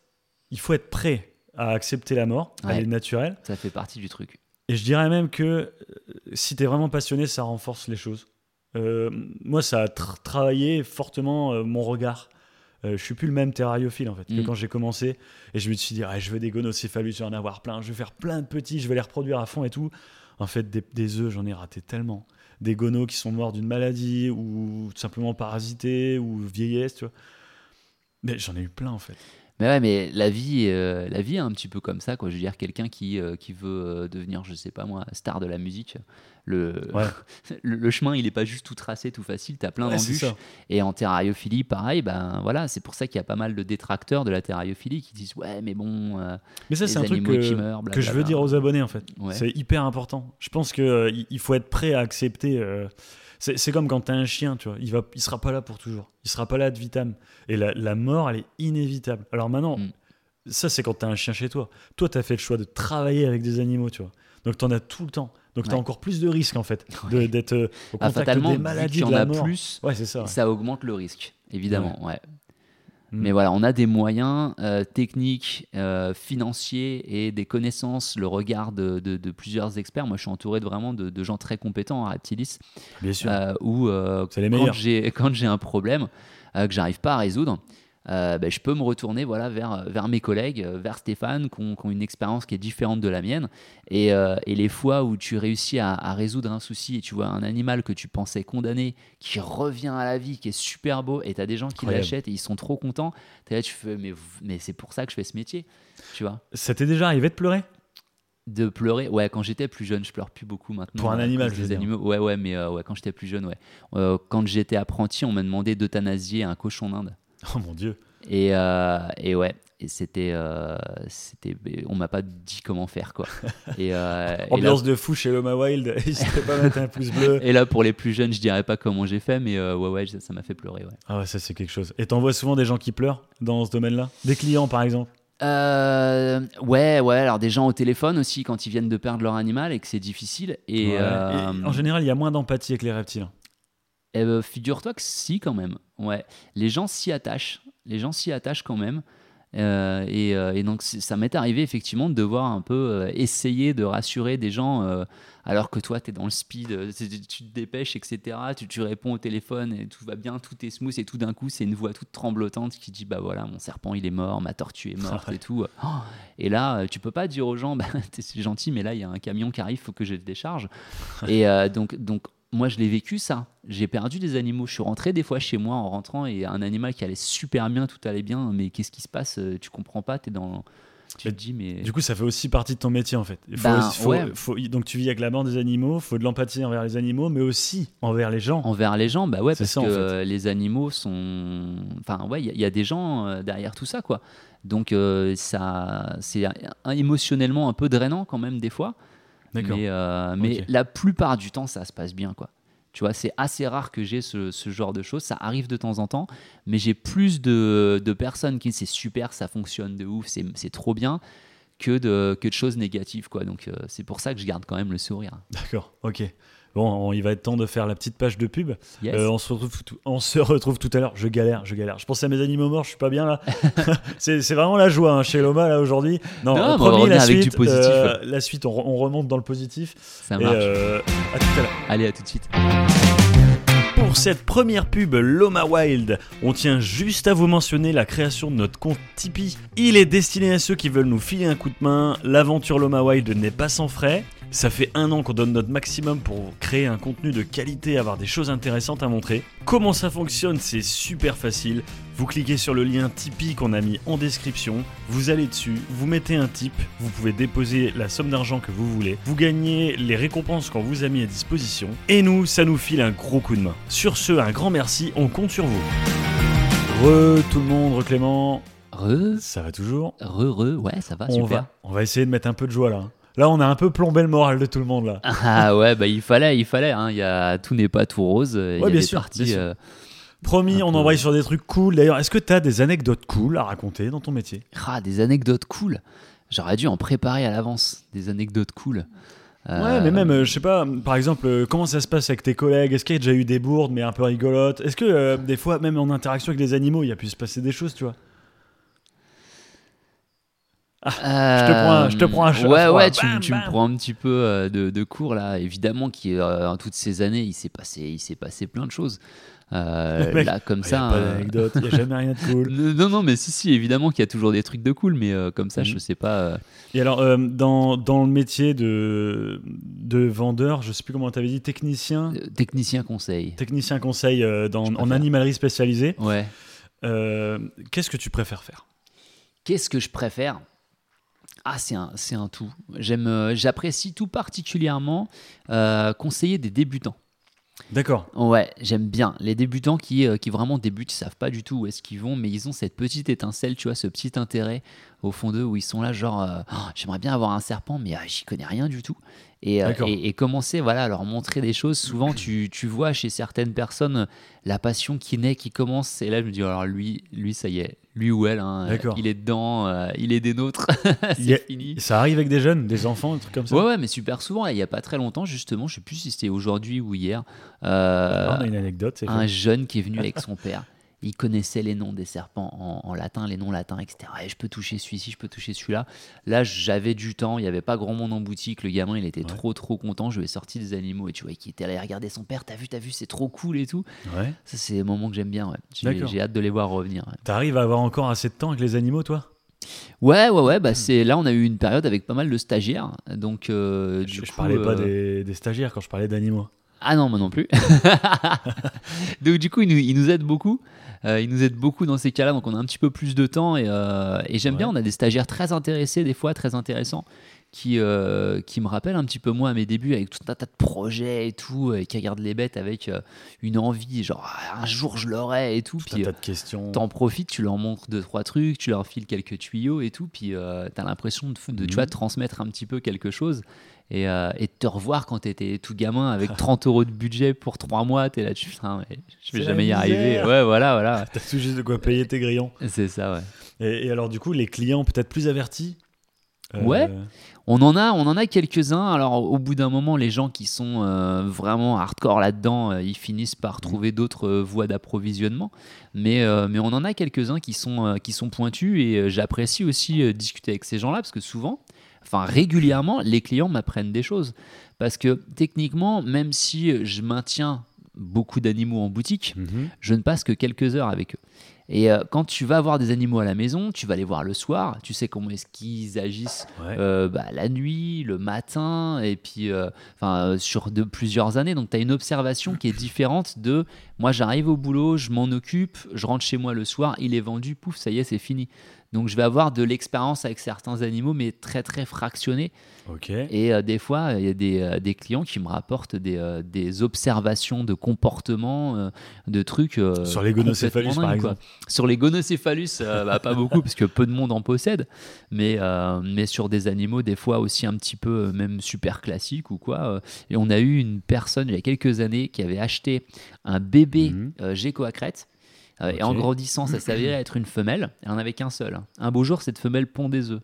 [SPEAKER 1] il faut être prêt à accepter la mort,
[SPEAKER 2] Ouais.
[SPEAKER 1] elle est naturelle.
[SPEAKER 2] Ça fait partie du truc.
[SPEAKER 1] Et je dirais même que euh, si tu es vraiment passionné, ça renforce les choses. Euh, moi, ça a tr- travaillé fortement mon regard. Euh, je suis plus le même terrariophile en fait que
[SPEAKER 2] Mm.
[SPEAKER 1] quand j'ai commencé. Et je me suis dit, Ah, je veux des gonocéphalus, je vais en avoir plein, je vais faire plein de petits, je vais les reproduire à fond et tout. En fait, des, des œufs, j'en ai raté tellement. Des gonos qui sont morts d'une maladie ou tout simplement parasités ou vieillesse, tu vois. Mais j'en ai eu plein en fait.
[SPEAKER 2] Mais ouais, mais la vie, euh, la vie est un petit peu comme ça, quoi. Je veux dire, quelqu'un qui, euh, qui veut euh, devenir, je sais pas moi, star de la musique, le,
[SPEAKER 1] Ouais.
[SPEAKER 2] le, le chemin, il est pas juste tout tracé, tout facile, t'as plein
[SPEAKER 1] Ouais,
[SPEAKER 2] d'embûches. Et en terrariophilie, pareil, ben voilà, c'est pour ça qu'il y a pas mal de détracteurs de la terrariophilie qui disent, ouais, mais bon, euh,
[SPEAKER 1] Mais ça, c'est un truc que,
[SPEAKER 2] qui meurent,
[SPEAKER 1] que je veux dire aux abonnés en fait.
[SPEAKER 2] Ouais.
[SPEAKER 1] C'est hyper important. Je pense que euh, il- il faut être prêt à accepter. C'est comme quand tu as un chien, tu vois. Il va, il sera pas là pour toujours. Il sera pas là de vitam. Et la, la mort, elle est inévitable. Alors maintenant,
[SPEAKER 2] Mm.
[SPEAKER 1] ça c'est quand tu as un chien chez toi. Toi, tu as fait le choix de travailler avec des animaux, tu vois. Donc tu en as tout le temps. Donc tu as
[SPEAKER 2] Ouais.
[SPEAKER 1] encore plus de risques en fait d'être euh, au contact
[SPEAKER 2] fatalement,
[SPEAKER 1] des maladies de la mort.
[SPEAKER 2] plus,
[SPEAKER 1] Ouais, c'est ça. ouais.
[SPEAKER 2] ça augmente le risque, évidemment. Ouais.
[SPEAKER 1] Mm.
[SPEAKER 2] Mais voilà, on a des moyens euh, techniques, euh, financiers et des connaissances, le regard de, de- de plusieurs experts. Moi, je suis entouré de vraiment de, de gens très compétents à Reptilis,
[SPEAKER 1] Bien sûr.
[SPEAKER 2] euh, où euh, quand j'ai quand j'ai un problème que j'arrive pas à résoudre. Euh, ben, je peux me retourner voilà, vers, vers mes collègues, euh, vers Stéphane, qui ont, qui ont une expérience qui est différente de la mienne. Et, euh, et les fois où tu réussis à, à résoudre un souci et tu vois un animal que tu pensais condamné qui revient à la vie, qui est super beau, et tu as des gens qui l'achètent et ils sont trop contents, t'es là, tu fais, mais, mais c'est pour ça que je fais ce métier. Tu vois
[SPEAKER 1] Ça t'est déjà arrivé de pleurer?
[SPEAKER 2] De pleurer? Ouais quand j'étais plus jeune je pleure plus beaucoup maintenant
[SPEAKER 1] Pour un animal, je dire.
[SPEAKER 2] animaux ouais ouais mais euh, ouais quand j'étais plus jeune ouais Euh, quand j'étais apprenti on m'a demandé d'euthanasier un cochon d'Inde
[SPEAKER 1] Oh mon dieu.
[SPEAKER 2] et, euh, et ouais et c'était euh, c'était on m'a pas dit comment faire quoi et, euh, et là,
[SPEAKER 1] Ambiance de fou chez Loma Wild. N'hésitez pas à mettre un pouce bleu.
[SPEAKER 2] et là, pour les plus jeunes je dirais pas comment j'ai fait mais euh, ouais ouais ça m'a fait pleurer ouais
[SPEAKER 1] Ah ouais, ça c'est quelque chose. Et t'en vois souvent des gens qui pleurent dans ce domaine-là? Des clients par exemple?
[SPEAKER 2] Euh, ouais, ouais. Alors des gens au téléphone aussi quand ils viennent de perdre leur animal et que c'est difficile. Et,
[SPEAKER 1] Ouais.
[SPEAKER 2] euh,
[SPEAKER 1] Et en général, il y a moins d'empathie avec les reptiles.
[SPEAKER 2] Eh ben, figure-toi que si quand même. Ouais, les gens s'y attachent. Les gens s'y attachent quand même. Euh, et, euh, et donc ça m'est arrivé effectivement de devoir un peu euh, essayer de rassurer des gens euh, alors que toi tu es dans le speed, tu te dépêches, etc. Tu, tu réponds au téléphone et tout va bien, tout est smooth et tout d'un coup c'est une voix toute tremblotante qui dit bah voilà mon serpent il est mort, ma tortue est morte et tout. Oh et là tu peux pas dire aux gens bah, t'es- c'est gentil mais là il y a un camion qui arrive, faut que je le décharge. et donc donc moi je l'ai vécu ça. J'ai perdu des animaux. Je suis rentré des fois chez moi en rentrant et un animal qui allait super bien, tout allait bien, mais qu'est-ce qui se passe Euh, Tu comprends pas, es dans. Tu
[SPEAKER 1] Mais
[SPEAKER 2] te dis, mais.
[SPEAKER 1] Du coup, ça fait aussi partie de ton métier en fait. Il faut
[SPEAKER 2] Ben,
[SPEAKER 1] aussi- faut-
[SPEAKER 2] ouais.
[SPEAKER 1] faut- donc tu vis avec la mort des animaux, faut de l'empathie envers les animaux, mais aussi envers les gens.
[SPEAKER 2] Envers les gens, bah ouais, parce
[SPEAKER 1] ça, en
[SPEAKER 2] que
[SPEAKER 1] fait.
[SPEAKER 2] les animaux sont. Enfin, ouais, il y, a- il y a des gens euh, derrière tout ça, quoi. Donc, euh, ça, c'est émotionnellement un peu drainant quand même, des fois. Mais, euh, mais la plupart du temps, ça se passe bien, quoi. Tu vois, c'est assez rare que j'ai ce, ce genre de choses. Ça arrive de temps en temps, mais j'ai plus de, de personnes qui disent c'est super, ça fonctionne de ouf, c'est c'est trop bien, que de, que de choses négatives, quoi. Donc, euh, c'est pour ça que je garde quand même le sourire.
[SPEAKER 1] D'accord, ok. Bon, on- il va être temps de faire la petite page de pub.
[SPEAKER 2] Yes.
[SPEAKER 1] Euh, on, se retrouve tout, on se retrouve tout à l'heure. Je galère, je galère. Je pense à mes animaux morts, je suis pas bien là. c'est vraiment la joie hein, chez Loma là aujourd'hui. Non, euh,
[SPEAKER 2] on revenir
[SPEAKER 1] la
[SPEAKER 2] avec
[SPEAKER 1] suite,
[SPEAKER 2] du positif.
[SPEAKER 1] euh, la suite, on, re- on remonte dans le positif.
[SPEAKER 2] ça
[SPEAKER 1] Et
[SPEAKER 2] marche.
[SPEAKER 1] euh, à tout à l'heure.
[SPEAKER 2] Allez, à tout de suite.
[SPEAKER 1] Pour cette première pub Loma Wild, on tient juste à vous mentionner la création de notre compte Tipeee. Il est destiné à ceux qui veulent nous filer un coup de main. L'aventure Loma Wild n'est pas sans frais. Ça fait un an qu'on donne notre maximum pour créer un contenu de qualité, avoir des choses intéressantes à montrer. Comment ça fonctionne C'est super facile. Vous cliquez sur le lien Tipeee qu'on a mis en description, vous allez dessus, vous mettez un tip, vous pouvez déposer la somme d'argent que vous voulez, vous gagnez les récompenses qu'on vous a mis à disposition, et nous, ça nous file un gros coup de main. Sur ce, un grand merci, on compte sur vous. Re tout le monde, re Clément,
[SPEAKER 2] Re,
[SPEAKER 1] ça va toujours?
[SPEAKER 2] Re, re, ouais, ça va,
[SPEAKER 1] on
[SPEAKER 2] super.
[SPEAKER 1] va, on va essayer de mettre un peu de joie là. Là, on a un peu plombé le moral de tout le monde là.
[SPEAKER 2] Ah ouais, bah il fallait, il fallait. Hein. Il y a, tout n'est pas tout rose. Il y a
[SPEAKER 1] bien
[SPEAKER 2] des
[SPEAKER 1] sûr,
[SPEAKER 2] parties,
[SPEAKER 1] bien sûr.
[SPEAKER 2] euh,
[SPEAKER 1] Promis, on envoie sur des trucs cool. D'ailleurs, est-ce que tu as des anecdotes cool à raconter dans ton métier?
[SPEAKER 2] Ah, des anecdotes cool? J'aurais dû en préparer à l'avance. Des anecdotes cool. Euh,
[SPEAKER 1] Ouais, mais même, euh, je sais pas, par exemple, euh, comment ça se passe avec tes collègues? Est-ce qu'il y a déjà eu des bourdes, mais un peu rigolotes? Est-ce que euh, des fois, même en interaction avec les animaux, il y a pu se passer des choses, tu vois?
[SPEAKER 2] Euh,
[SPEAKER 1] te prends un- je te prends un chat
[SPEAKER 2] Ouais, ouais, tu,
[SPEAKER 1] Bam,
[SPEAKER 2] tu me prends un petit peu euh, de, de cours là. Évidemment qu'en toutes ces années, il s'est passé, il s'est passé plein de choses. Euh,
[SPEAKER 1] Mec,
[SPEAKER 2] là, comme
[SPEAKER 1] Il y
[SPEAKER 2] ça.
[SPEAKER 1] a pas
[SPEAKER 2] euh,
[SPEAKER 1] d'anecdote, il n'y a jamais rien de cool.
[SPEAKER 2] Non, non, mais si, si, évidemment qu'il y a toujours des trucs de cool, mais euh, comme ça,
[SPEAKER 1] Mhm.
[SPEAKER 2] je sais pas. euh,
[SPEAKER 1] Et alors, euh, dans, dans le métier de, de vendeur, je sais plus comment tu avais dit, technicien
[SPEAKER 2] euh, technicien conseil.
[SPEAKER 1] Technicien conseil euh, dans, en
[SPEAKER 2] préfère.
[SPEAKER 1] animalerie spécialisée,
[SPEAKER 2] Ouais.
[SPEAKER 1] euh, qu'est-ce que tu préfères faire?
[SPEAKER 2] Qu'est-ce que je préfère? Ah, c'est un, c'est un tout. J'aime, euh, j'apprécie tout particulièrement euh, conseiller des débutants.
[SPEAKER 1] D'accord.
[SPEAKER 2] Ouais, j'aime bien les débutants qui, euh, qui vraiment débutent, ils savent pas du tout où est-ce qu'ils vont, mais ils ont cette petite étincelle, tu vois, ce petit intérêt au fond d'eux où ils sont là, genre, euh, Oh, j'aimerais bien avoir un serpent, mais euh, j'y connais rien du tout. Et, et, et commencer voilà, à leur montrer des choses. Souvent, tu, tu vois chez certaines personnes la passion qui naît, qui commence. Et là, je me dis, alors lui, lui ça y est, lui ou elle, hein, il est dedans, euh, il est des nôtres,
[SPEAKER 1] a-
[SPEAKER 2] c'est fini.
[SPEAKER 1] Ça arrive avec des jeunes, des enfants, des trucs comme ça
[SPEAKER 2] Ouais, ouais, mais super souvent. Il y a pas très longtemps, justement, je sais plus si c'était aujourd'hui ou hier. euh,
[SPEAKER 1] Ah, On a une anecdote,
[SPEAKER 2] un jeune qui est venu avec son père. Il connaissait les noms des serpents en, en latin, les noms latins, etc. Et je peux toucher celui-ci, je peux toucher celui-là. Là, j'avais du temps, il n'y avait pas grand monde en boutique. Le gamin, il était
[SPEAKER 1] Ouais.
[SPEAKER 2] trop, trop content. Je lui ai sorti des animaux et tu vois, qui était allé regarder son père. T'as vu, t'as vu, c'est trop cool et tout.
[SPEAKER 1] Ouais.
[SPEAKER 2] Ça, c'est des moments que j'aime bien. Ouais. J'ai, hâte de les voir revenir.
[SPEAKER 1] T'arrives à avoir encore assez de temps avec les animaux, toi?
[SPEAKER 2] Ouais, ouais, ouais. Bah,
[SPEAKER 1] Hmm.
[SPEAKER 2] c'est, là, on a eu une période avec pas mal de stagiaires. Donc, euh,
[SPEAKER 1] je,
[SPEAKER 2] du
[SPEAKER 1] je
[SPEAKER 2] coup,
[SPEAKER 1] parlais pas
[SPEAKER 2] euh,
[SPEAKER 1] des, des stagiaires quand je parlais d'animaux.
[SPEAKER 2] Ah non, moi non plus. donc du coup, il nous, il nous aide beaucoup. Euh, il nous aide beaucoup dans ces cas-là, donc on a un petit peu plus de temps et, euh, et j'aime
[SPEAKER 1] Ouais.
[SPEAKER 2] bien. On a des stagiaires très intéressés, des fois très intéressants, qui, euh, qui me rappellent un petit peu moi à mes débuts avec tout un tas de projets et tout, et qui regardent les bêtes avec une envie, genre Ah, un jour je l'aurai et tout.
[SPEAKER 1] Tout un
[SPEAKER 2] Puis
[SPEAKER 1] tas de questions.
[SPEAKER 2] t'en profites, tu leur montres deux trois trucs, tu leur files quelques tuyaux et tout, puis t'as l'impression de, de, tu
[SPEAKER 1] Mhm.
[SPEAKER 2] vois, de transmettre un petit peu quelque chose et, euh, et te revoir quand t'étais tout gamin avec 30 euros de budget pour trois mois, t'es là, tu putain, mais je vais jamais y arriver. Ouais, voilà, voilà.
[SPEAKER 1] T'as tout juste de quoi payer tes grillons.
[SPEAKER 2] C'est ça, ouais.
[SPEAKER 1] Et, et alors, du coup, les clients peut-être plus avertis euh,
[SPEAKER 2] Ouais. On en a, on en a quelques-uns. Alors, au bout d'un moment, les gens qui sont euh, vraiment hardcore là-dedans, euh, ils finissent par trouver d'autres euh, voies d'approvisionnement. Mais, mais on en a quelques-uns qui sont, qui sont pointus et j'apprécie aussi discuter avec ces gens-là parce que souvent, enfin régulièrement, les clients m'apprennent des choses. Parce que techniquement, même si je maintiens beaucoup d'animaux en boutique,
[SPEAKER 1] Mhm.
[SPEAKER 2] je ne passe que quelques heures avec eux. Et euh, quand tu vas avoir des animaux à la maison, tu vas les voir le soir, tu sais comment est-ce qu'ils agissent
[SPEAKER 1] Ouais.
[SPEAKER 2] euh, bah, la nuit, le matin, et puis enfin, euh, sur de plusieurs années. Donc tu as une observation qui est différente de moi j'arrive au boulot, je m'en occupe, je rentre chez moi le soir, il est vendu, pouf, ça y est, c'est fini. Donc je vais avoir de l'expérience avec certains animaux, mais très très fractionnée. Et euh, des fois, il y a des, euh, des clients qui me rapportent des, euh, des observations de comportement, euh, de trucs.
[SPEAKER 1] Sur les gonocéphalus, par
[SPEAKER 2] quoi.
[SPEAKER 1] exemple.
[SPEAKER 2] Sur les gonocéphalus, bah, pas beaucoup, parce que peu de monde en possède. Mais, mais sur des animaux, des fois aussi un petit peu, même super classiques ou quoi. et on a eu une personne, il y a quelques années, qui avait acheté un bébé euh, gecko à crête. Euh, Et en grandissant, ça s'avérait être une femelle. Elle en avait qu'un seul. Un beau jour, cette femelle pond des œufs.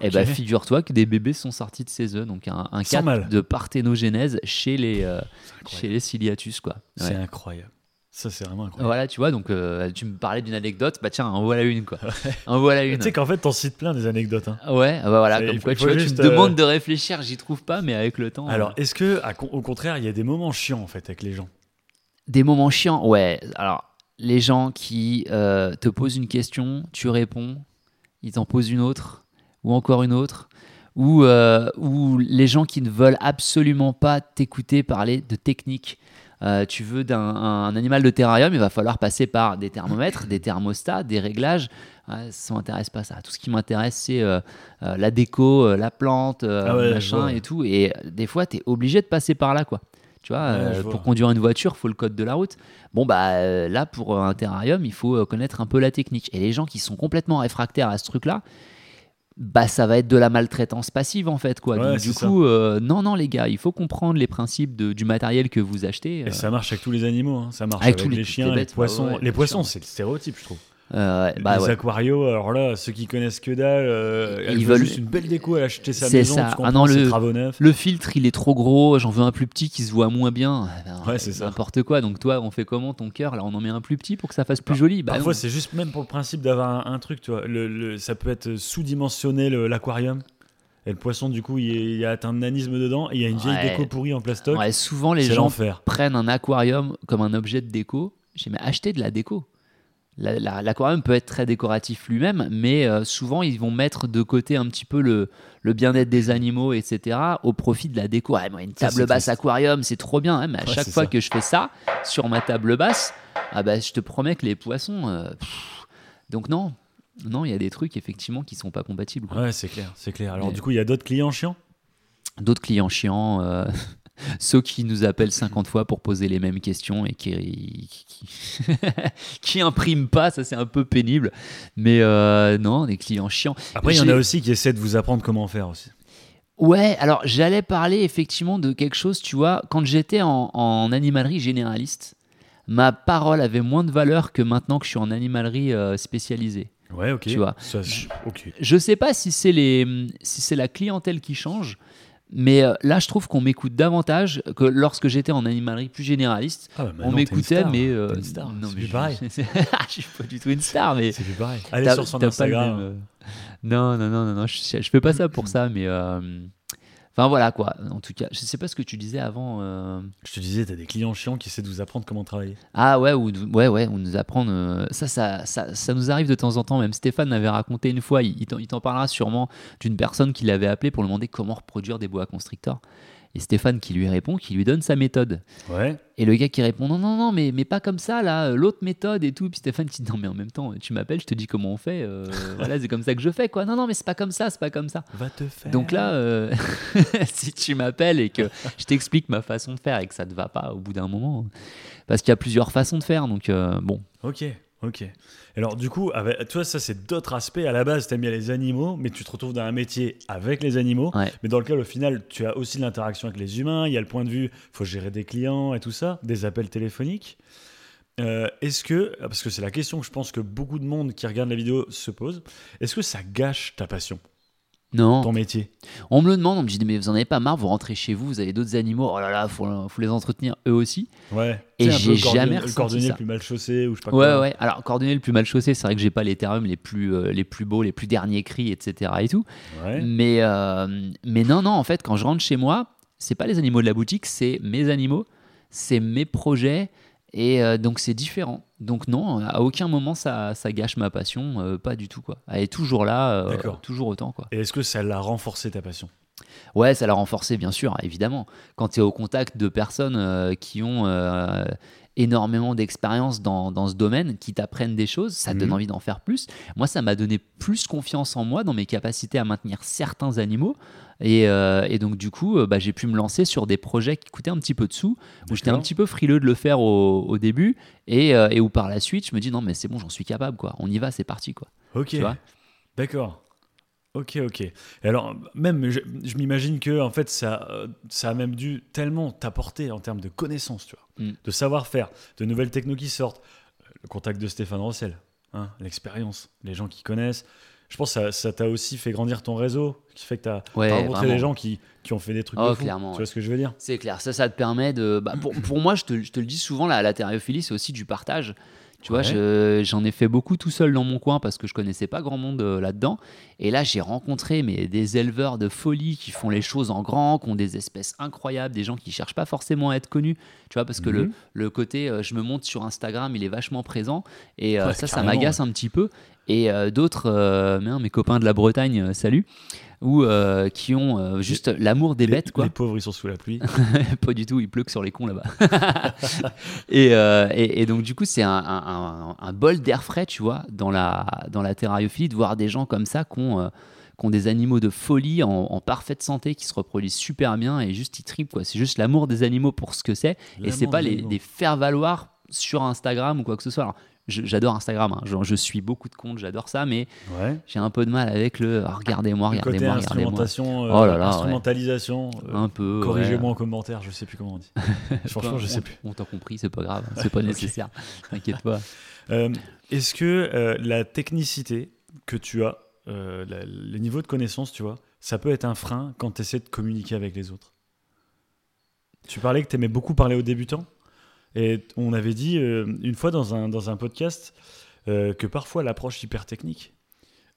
[SPEAKER 2] Et
[SPEAKER 1] Ok.
[SPEAKER 2] bah, figure-toi que des bébés sont sortis de ces œufs. Donc, un, un cas de parthénogénèse chez les, euh, chez les ciliatus. Quoi. Ouais.
[SPEAKER 1] C'est incroyable. Ça, c'est vraiment incroyable.
[SPEAKER 2] Voilà, tu vois, donc euh, tu me parlais d'une anecdote, bah tiens, en voilà une, quoi. En voilà une.
[SPEAKER 1] Tu sais qu'en fait, t'en cites plein des anecdotes. hein.
[SPEAKER 2] Ouais, ah bah voilà, comme quoi, tu, vois, tu me
[SPEAKER 1] euh,
[SPEAKER 2] demandes de réfléchir, j'y trouve pas, mais avec le temps.
[SPEAKER 1] Alors, est-ce que, au contraire, il y a des moments chiants en fait avec les gens?
[SPEAKER 2] Des moments chiants, ouais. Alors, les gens qui euh, te posent une question, tu réponds, ils t'en posent une autre, ou encore une autre, où, euh, les gens qui ne veulent absolument pas t'écouter parler de technique. Euh, tu veux d'un un animal de terrarium, il va falloir passer par des thermomètres, des thermostats, des réglages. Ouais, ça m'intéresse pas ça. Tout ce qui m'intéresse, c'est euh, euh, la déco, la plante,
[SPEAKER 1] Ah ouais,
[SPEAKER 2] machin et tout. Et des fois, tu es obligé de passer par là, quoi. Tu vois,
[SPEAKER 1] Ouais,
[SPEAKER 2] euh,
[SPEAKER 1] vois.
[SPEAKER 2] pour conduire une voiture, faut le code de la route. Bon, bah euh, là, pour euh, un terrarium, il faut connaître un peu la technique. Et les gens qui sont complètement réfractaires à ce truc-là, bah ça va être de la maltraitance passive en fait quoi.
[SPEAKER 1] Ouais,
[SPEAKER 2] Donc du coup, euh, non non les gars, il faut comprendre les principes de- du matériel que vous achetez.
[SPEAKER 1] Et ça marche avec tous les animaux, hein. ça marche
[SPEAKER 2] Avec
[SPEAKER 1] avec,
[SPEAKER 2] tous les-
[SPEAKER 1] les chiens,
[SPEAKER 2] les
[SPEAKER 1] les,
[SPEAKER 2] bêtes,
[SPEAKER 1] poissons.
[SPEAKER 2] ouais, ouais,
[SPEAKER 1] les poissons, c'est le stéréotype, je trouve.
[SPEAKER 2] Euh, bah,
[SPEAKER 1] les
[SPEAKER 2] ouais.
[SPEAKER 1] aquarios, alors là, ceux qui connaissent que dalle, euh,
[SPEAKER 2] Ils veulent-
[SPEAKER 1] juste une belle déco à acheter sa
[SPEAKER 2] C'est
[SPEAKER 1] maison,
[SPEAKER 2] ça. Ah non,
[SPEAKER 1] c'est
[SPEAKER 2] le-
[SPEAKER 1] travaux neufs.
[SPEAKER 2] Le filtre, il est trop gros, j'en veux un plus petit qui se voit moins bien. Ah ben,
[SPEAKER 1] Ouais, c'est ça.
[SPEAKER 2] N'importe quoi. Donc toi, on fait comment ton cœur Là, on en met un plus petit pour que ça fasse plus joli? Bah,
[SPEAKER 1] Parfois, c'est juste même pour le principe d'avoir un, un truc, tu vois. Le, le- ça peut être sous-dimensionné l'aquarium. Et le poisson, du coup, il, y a un nanisme dedans. Et il y a une vieille
[SPEAKER 2] Ouais.
[SPEAKER 1] déco pourrie en plastoc.
[SPEAKER 2] Ouais, souvent les gens prennent un aquarium comme un objet de déco. J'ai mais acheter de la déco. La- la- L'aquarium peut être très décoratif lui-même, mais euh, souvent ils vont mettre de côté un petit peu le, le bien-être des animaux, etc., au profit de la déco. Ah, moi, une table basse aquarium, c'est trop bien, hein, mais à
[SPEAKER 1] Ouais,
[SPEAKER 2] chaque fois
[SPEAKER 1] ça.
[SPEAKER 2] que je fais ça sur ma table basse, ah bah, je te promets que les poissons. euh, donc non, non, il y a des trucs effectivement qui sont pas compatibles. quoi.
[SPEAKER 1] Ouais, c'est clair, c'est clair. Alors,
[SPEAKER 2] Mais-
[SPEAKER 1] du coup, il y a d'autres clients chiants?
[SPEAKER 2] D'autres clients chiants, euh, ceux qui nous appellent 50 fois pour poser les mêmes questions et qui qui, qui impriment pas, ça c'est un peu pénible. Mais euh, non, des clients chiants.
[SPEAKER 1] Après, il y en a aussi qui essaient de vous apprendre comment faire aussi.
[SPEAKER 2] Ouais, alors j'allais parler effectivement de quelque chose, tu vois, quand j'étais en, en animalerie généraliste, ma parole avait moins de valeur que maintenant que je suis en animalerie euh, spécialisée.
[SPEAKER 1] Ouais, ok.
[SPEAKER 2] Tu vois.
[SPEAKER 1] Ça, je- ok.
[SPEAKER 2] Je sais pas si c'est les si c'est la clientèle qui change, mais euh, là je trouve qu'on m'écoute davantage que lorsque j'étais en animalerie plus généraliste.
[SPEAKER 1] Ah, bah,
[SPEAKER 2] On m'écoutait, mais euh,
[SPEAKER 1] une star.
[SPEAKER 2] non, mais je-
[SPEAKER 1] pareil.
[SPEAKER 2] je suis pas du tout une star, mais
[SPEAKER 1] C'est plus pareil. Allez sur son Instagram.
[SPEAKER 2] même, euh, Non, non, non, non, non, je, je fais pas ça pour ça, mais. euh, Enfin voilà quoi. En tout cas, je sais pas ce que tu disais avant. euh,
[SPEAKER 1] Je te disais, t'as des clients chiants qui essaient de vous apprendre comment travailler.
[SPEAKER 2] Ah ouais, ou ouais, ouais, ou nous apprendre. euh, Ça, ça, ça, ça nous arrive de temps en temps. Même Stéphane m'avait raconté une fois. Il, il t'en- il t'en parlera sûrement d'une personne qui l'avait appelé pour lui demander comment reproduire des bois constricteurs. Et Stéphane qui lui répond, qui lui donne sa méthode.
[SPEAKER 1] Ouais.
[SPEAKER 2] Et le gars qui répond non, non, non, mais, mais pas comme ça, là, l'autre méthode et tout. Puis Stéphane qui dit non, mais en même temps, tu m'appelles, je te dis comment on fait. euh, voilà, c'est comme ça que je fais, quoi. Non, non, mais c'est pas comme ça, c'est pas comme ça.
[SPEAKER 1] Va te faire.
[SPEAKER 2] Donc là, euh, si tu m'appelles et que je t'explique ma façon de faire et que ça te va pas au bout d'un moment, parce qu'il y a plusieurs façons de faire, donc euh, bon.
[SPEAKER 1] Ok, ok. Alors du coup, avec, toi, ça c'est d'autres aspects. À la base, t'aimes bien les animaux, mais tu te retrouves dans un métier avec les animaux,
[SPEAKER 2] Ouais.
[SPEAKER 1] mais dans lequel au final, tu as aussi l'interaction avec les humains. Il y a le point de vue, faut gérer des clients et tout ça, des appels téléphoniques. Euh, est-ce que, parce que c'est la question que je pense que beaucoup de monde qui regarde la vidéo se pose, est-ce que ça gâche ta passion,
[SPEAKER 2] Non,
[SPEAKER 1] ton métier
[SPEAKER 2] on me le demande, on me dit mais vous en avez pas marre, vous rentrez chez vous, vous avez d'autres animaux, oh là là, faut, faut les entretenir eux aussi.
[SPEAKER 1] Ouais.
[SPEAKER 2] Et j'ai
[SPEAKER 1] cordonnier-
[SPEAKER 2] jamais
[SPEAKER 1] le cordonnier
[SPEAKER 2] ça.
[SPEAKER 1] le plus mal chaussé ou je sais pas
[SPEAKER 2] Ouais,
[SPEAKER 1] quoi.
[SPEAKER 2] ouais. Alors, coordonner le plus mal chaussé, c'est vrai que j'ai pas les termes les plus, euh, les plus beaux, les plus derniers cris, etc. et tout.
[SPEAKER 1] Ouais.
[SPEAKER 2] Mais, euh, mais non, non, en fait, quand je rentre chez moi, c'est pas les animaux de la boutique, c'est mes animaux, c'est mes projets, et euh, donc c'est différent. Donc non, à aucun moment ça, ça gâche ma passion, euh, pas du tout quoi. Elle est toujours là, euh, toujours autant quoi.
[SPEAKER 1] Et est-ce que ça l'a renforcé ta passion?
[SPEAKER 2] Ouais, ça l'a renforcé bien sûr, évidemment. Quand tu es au contact de personnes qui ont énormément d'expérience dans, dans ce domaine, qui t'apprennent des choses, ça te donne
[SPEAKER 1] Mhm.
[SPEAKER 2] envie d'en faire plus. Moi, ça m'a donné plus confiance en moi, dans mes capacités à maintenir certains animaux. Et, euh, et donc, du coup, euh, bah, j'ai pu me lancer sur des projets qui coûtaient un petit peu de sous, où j'étais un petit peu frileux de le faire au, au début, et, euh, et où par la suite, je me dis non, mais c'est bon, j'en suis capable, quoi. On y va, c'est parti, quoi.
[SPEAKER 1] Ok. D'accord. Ok, ok. Et alors, même, je, je m'imagine que en fait, ça, euh, ça a même dû tellement t'apporter en termes de connaissances, tu vois,
[SPEAKER 2] Mm.
[SPEAKER 1] de savoir-faire, de nouvelles technos qui sortent, le contact de Stéphane Rossel, hein, l'expérience, les gens qui connaissent. Je pense que ça- t'a aussi fait grandir ton réseau, qui fait que tu as
[SPEAKER 2] Ouais,
[SPEAKER 1] rencontré des gens qui, qui ont fait des trucs
[SPEAKER 2] Oh,
[SPEAKER 1] de fou.
[SPEAKER 2] clairement,
[SPEAKER 1] Tu
[SPEAKER 2] ouais.
[SPEAKER 1] vois ce que je veux dire?
[SPEAKER 2] C'est clair, ça, ça te permet de. bah, pour, pour moi, je te, je te le dis souvent, la, la thériophilie, c'est aussi du partage. Tu vois, je- j'en ai fait beaucoup tout seul dans mon coin parce que je connaissais pas grand monde euh, là-dedans. Et là, j'ai rencontré mais, des éleveurs de folie qui font les choses en grand, qui ont des espèces incroyables, des gens qui cherchent pas forcément à être connus. Tu vois, parce que le,
[SPEAKER 1] Mhm.
[SPEAKER 2] le côté euh, je me monte sur Instagram, il est vachement présent. Et euh,
[SPEAKER 1] Ouais,
[SPEAKER 2] ça, ça m'agace un petit peu. et euh, d'autres, mes copains de la Bretagne, salut, ou euh, qui ont euh, juste l'amour des
[SPEAKER 1] Les-
[SPEAKER 2] bêtes, quoi.
[SPEAKER 1] Les pauvres, ils sont sous la pluie.
[SPEAKER 2] pas du tout, il pleut que sur les cons là-bas. et, euh, et, et donc, du coup, c'est un, un- un- un bol d'air frais, tu vois, dans la, dans la terrariophilie, de voir des gens comme ça qui ont, euh, qui ont des animaux de folie en, en parfaite santé, qui se reproduisent super bien et juste ils tripent, quoi. C'est juste l'amour des animaux pour ce que c'est et c'est pas les, les faire valoir sur Instagram ou quoi que ce soit. Alors, je- j'adore Instagram, hein. Genre, je suis beaucoup de comptes, j'adore ça, mais
[SPEAKER 1] Ouais.
[SPEAKER 2] j'ai un peu de mal avec le ah, regardez-moi, regardez-moi, regardez-moi.
[SPEAKER 1] euh,
[SPEAKER 2] Oh là là, ouais.
[SPEAKER 1] instrumentalisation. euh,
[SPEAKER 2] Un peu. ouais.
[SPEAKER 1] Corrigez-moi en commentaire, je sais plus comment on dit. Franchement, je sais plus.
[SPEAKER 2] On t'a compris, c'est pas grave, c'est pas nécessaire. T'inquiète pas.
[SPEAKER 1] Euh, Est-ce que euh, la technicité que tu as, euh, la- les niveaux de connaissance, tu vois, ça peut être un frein quand tu essaies de communiquer avec les autres Tu parlais que tu aimais beaucoup parler aux débutants. Et on avait dit euh, une fois dans un, dans un podcast euh, que parfois l'approche hyper technique,